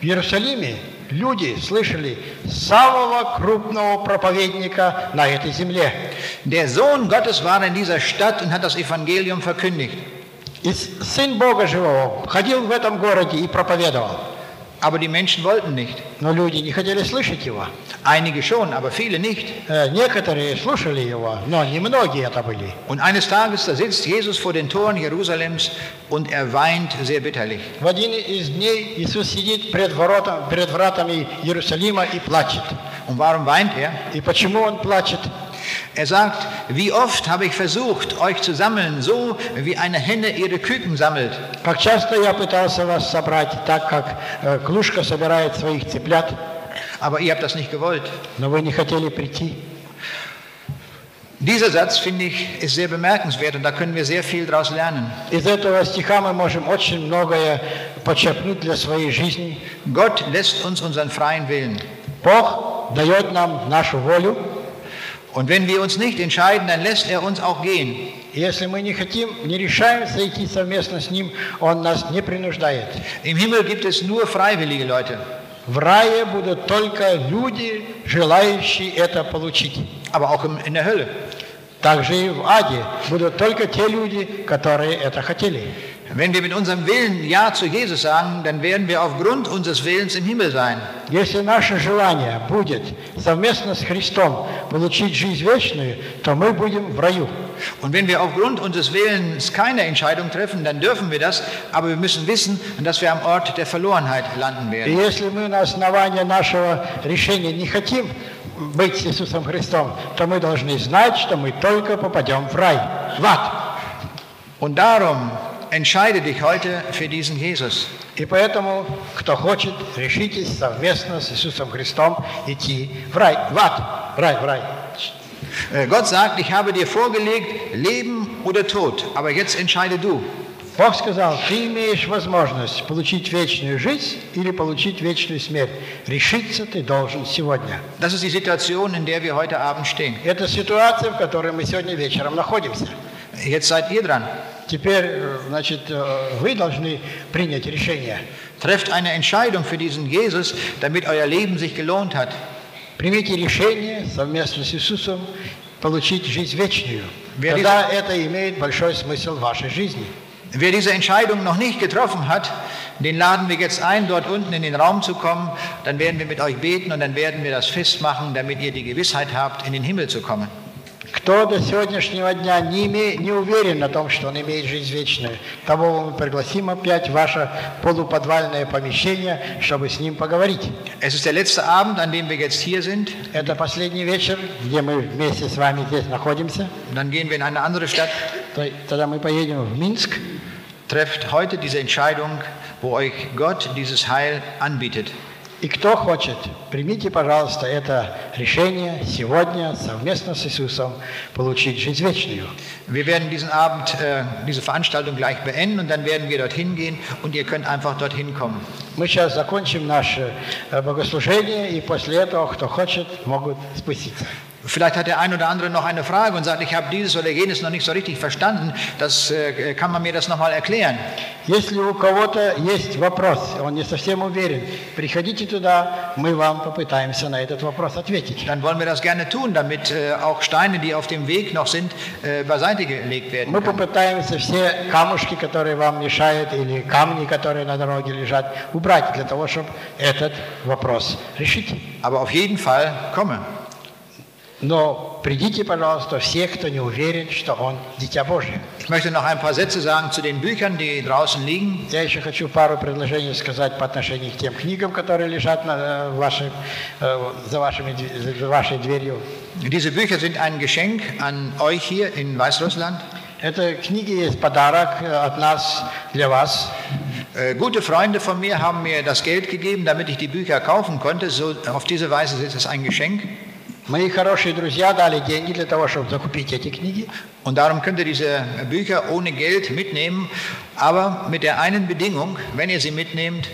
В Иерусалиме люди слышали самого крупного проповедника на этой земле. Der Sohn Gottes war in dieser Stadt und hat das Evangelium verkündigt. И Сын Бога Живого ходил в этом городе и проповедовал. Aber die Menschen wollten nicht. Но люди не хотели слышать его. Einige schon, aber viele nicht. Э, Некоторые слушали его, но немногие это были. Und eines Tages, da sitzt Jesus vor den Toren Jerusalems und er weint sehr bitterlich. В один из дней Иисус сидит пред, воротом, перед вратами Иерусалима и плачет. Und warum weint er? И почему он плачет? Er sagt, wie oft habe ich versucht, euch zu sammeln, so wie eine Henne ihre Küken sammelt. Как часто я пытался вас собрать, так как э, клушка собирает своих цыплят, Aber ihr habt das nicht gewollt. но вы не хотели прийти. Dieser Satz, finde ich, ist sehr bemerkenswert und da können wir sehr viel daraus lernen. Из этого стиха мы можем очень многое почерпнуть для своей жизни. Gott lässt uns unseren freien Willen. Бог дает нам нашу волю. Und wenn wir uns nicht entscheiden, dann lässt er uns auch gehen. Если мы не хотим, не решаемся идти совместно с Ним, Он нас не принуждает. Im Himmel gibt es nur freiwillige Leute. В рае будут только люди, желающие это получить. Aber auch in der Hölle. Также и в аде будут только те люди, которые это хотели. Wenn wir mit unserem Willen Ja zu Jesus sagen, dann werden wir aufgrund unseres Willens im Himmel sein. Если наше желание будет совместно с Христом получить жизнь вечную, то мы будем в раю. Und wenn wir aufgrund unseres Willens keine Entscheidung treffen, dann dürfen wir das, aber wir müssen wissen, dass wir am Ort der Verlorenheit landen И werden. если мы на основании нашего решения не хотим быть с Иисусом Христом, то мы должны знать, что мы только попадем в рай, в ад. Und darum entscheide dich heute für diesen Jesus. И поэтому, кто хочет, решитесь совместно с Иисусом Христом идти в рай, в ад, в рай, в рай. Äh, Gott sagt, ich habe dir vorgelegt, Leben oder Tod, aber jetzt entscheide du. Бог сказал, ты имеешь возможность получить вечную жизнь или получить вечную смерть. Решиться ты должен сегодня. Das ist die Situation, in der wir heute Abend stehen. Это ситуация, в которой мы сегодня вечером находимся. Jetzt seid ihr dran. Теперь, э, значит, э, вы должны принять решение. Trefft eine Entscheidung für diesen Jesus, damit euer Leben sich gelohnt hat. Примите решение совместно с Иисусом получить жизнь вечную. Wer Тогда это имеет большой смысл в вашей жизни. Wer diese Entscheidung noch nicht getroffen hat, den laden wir jetzt ein, dort unten in den Raum zu kommen. Dann werden wir mit euch beten und dann werden wir das festmachen, damit ihr die Gewissheit habt, in den Himmel zu kommen. Кто до сегодняшнего дня не, име- не уверен о том, что он имеет жизнь вечную, того мы пригласим опять в ваше полуподвальное помещение, чтобы с ним поговорить. Abend. Это последний вечер, где мы вместе с вами здесь находимся. Тогда мы поедем в Минск. Trefft heute diese Entscheidung, wo euch Gott dieses Heil anbietet. И кто хочет, примите, пожалуйста, это решение сегодня совместно с Иисусом получить жизнь вечную. Wir werden diesen Abend, äh, diese Veranstaltung gleich beenden und dann werden wir dorthin gehen und ihr könnt einfach dorthin kommen. Мы сейчас закончим наше э, богослужение, и после этого, кто хочет, могут спуститься. Vielleicht hat der ein oder andere noch eine Frage und sagt, ich habe dieses oder jenes noch nicht so richtig verstanden. Das äh, kann man mir das nochmal erklären. Если у кого-то есть вопрос, он не совсем уверен, приходите туда, мы вам попытаемся на этот вопрос ответить. Dann wollen wir das gerne tun, damit äh, auch Steine, die auf dem Weg noch sind, äh, beiseite gelegt werden. Мы können. попытаемся все камушки, которые вам мешают, или камни, которые на дороге лежат, убрать для того, чтобы этот вопрос решить. Aber auf jeden Fall komme. Но придите, пожалуйста, все, кто не уверен, что он Дитя Божье. Ich möchte noch ein paar Sätze sagen zu den Büchern, die draußen liegen. Я еще хочу пару предложений сказать по отношению к тем книгам, которые лежат на, э, вашей, э, за, вашими, дв- за вашей дверью. Diese Bücher sind ein Geschenk an euch hier in Weißrussland. Это книги есть подарок э, от нас для вас. Äh, Gute Freunde von mir haben mir das Geld gegeben, damit ich die Bücher kaufen konnte. So, auf diese Weise ist es ein Geschenk. Мои хорошие друзья дали деньги для того, чтобы закупить эти книги. Und darum könnt ihr diese Bücher ohne Geld mitnehmen, aber mit der einen Bedingung, wenn ihr sie mitnehmt,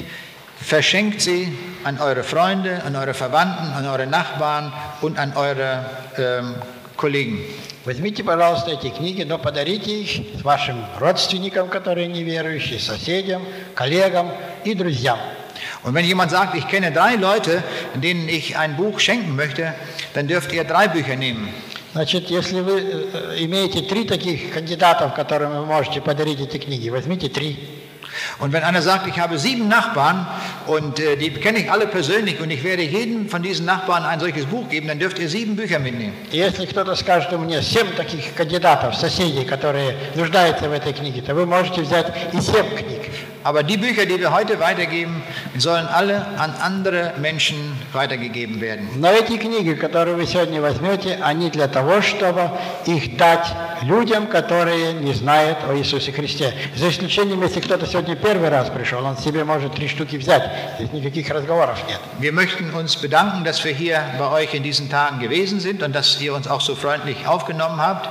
verschenkt sie an eure Freunde, an eure Verwandten, an eure Nachbarn und an eure ähm, Kollegen. Возьмите, пожалуйста, эти книги, но подарите их вашим родственникам, которые неверующие, соседям, коллегам и друзьям. Und wenn jemand sagt, ich kenne drei Leute, denen ich ein Buch schenken möchte, dann dürft ihr drei Bücher nehmen. Значит, если вы э, имеете три таких кандидатов, которым вы можете подарить эти книги, возьмите три. Und wenn einer sagt, ich habe sieben Nachbarn und äh, die kenne ich alle persönlich und ich werde jedem von diesen Nachbarn ein solches Buch geben, dann dürft ihr sieben Bücher mitnehmen. И если кто-то скажет, у меня семь таких кандидатов, соседей, которые нуждаются в этой книге, то вы можете взять и семь книг. Aber die Bücher, die wir heute weitergeben, sollen alle an andere Menschen weitergegeben werden. Но эти книги, которые вы сегодня возьмете, они для того, чтобы их дать людям, которые не знают о Иисусе Христе. За исключением, если кто-то сегодня первый раз пришел, он себе может три штуки взять. Здесь никаких разговоров нет. Wir möchten uns bedanken, dass wir hier bei euch in diesen Tagen gewesen sind und dass ihr uns auch so freundlich aufgenommen habt.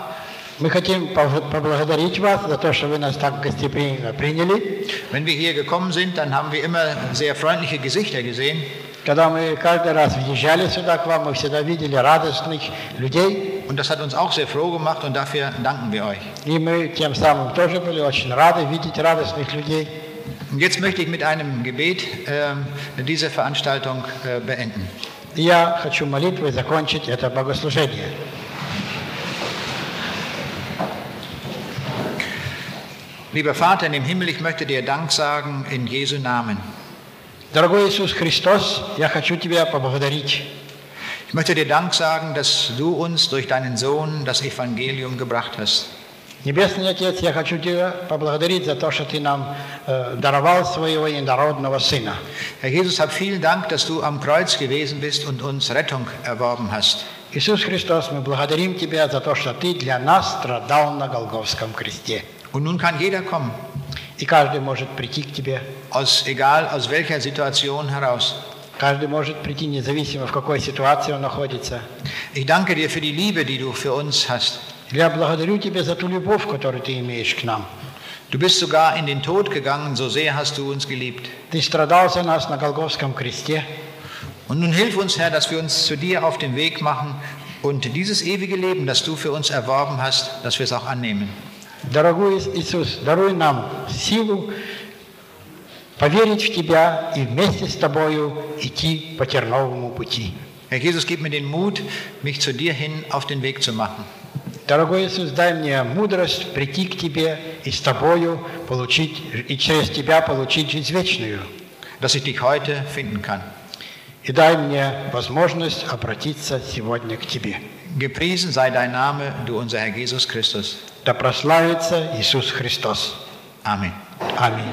Мы хотим пов- поблагодарить вас за то, что вы нас так гостеприимно приняли. Wenn wir hier gekommen sind, dann haben wir immer sehr freundliche Gesichter gesehen. Когда мы каждый раз въезжали сюда к вам, мы всегда видели радостных людей. Und das hat uns auch sehr froh gemacht und dafür danken wir euch. И мы тем самым тоже были очень рады видеть радостных людей. Und jetzt möchte ich mit einem Gebet äh, diese Veranstaltung äh, beenden. И я хочу молитвой закончить это богослужение. Lieber Vater im Himmel, ich möchte dir Dank sagen in Jesu Namen. Дорогой Иисус Христос, я хочу Тебя поблагодарить. Ich möchte dir Dank sagen, dass du uns durch deinen Sohn das Evangelium gebracht hast. Небесный Отец, я хочу Тебя поблагодарить за то, что Ты нам э, даровал своего инородного Сына. Herr Jesus, hab vielen Dank, dass du am Kreuz gewesen bist und uns Rettung erworben hast. Иисус Христос, мы благодарим Тебя за то, что Ты для нас страдал на Голговском кресте. Und nun kann jeder kommen, И каждый может прийти к Тебе. aus egal aus welcher Situation heraus. Каждый может прийти, независимо в какой ситуации он находится. Ich danke dir für die Liebe, die du für uns hast. Я благодарю Тебя за ту любовь, которую Ты имеешь к нам. Du bist sogar in den Tod gegangen, so sehr hast du uns geliebt. Ты страдал за нас на Голговском кресте. Und nun hilf uns, Herr, dass wir uns zu dir auf den Weg machen und dieses ewige Leben, das du für uns erworben hast, dass wir es auch annehmen. Дорогой Ис- Иисус, даруй нам силу поверить в Тебя и вместе с Тобою идти по терновому пути. Herr Jesus, gib mir den Mut, mich zu dir hin auf den Weg zu machen. Дорогой Иисус, дай мне мудрость прийти к Тебе и с Тобою получить, и через Тебя получить жизнь вечную. dass ich dich heute finden kann. И дай мне возможность обратиться сегодня к Тебе. Gepriesen sei dein Name, du unser Herr Jesus Christus. Да прославится Иисус Христос. Amen. Аминь.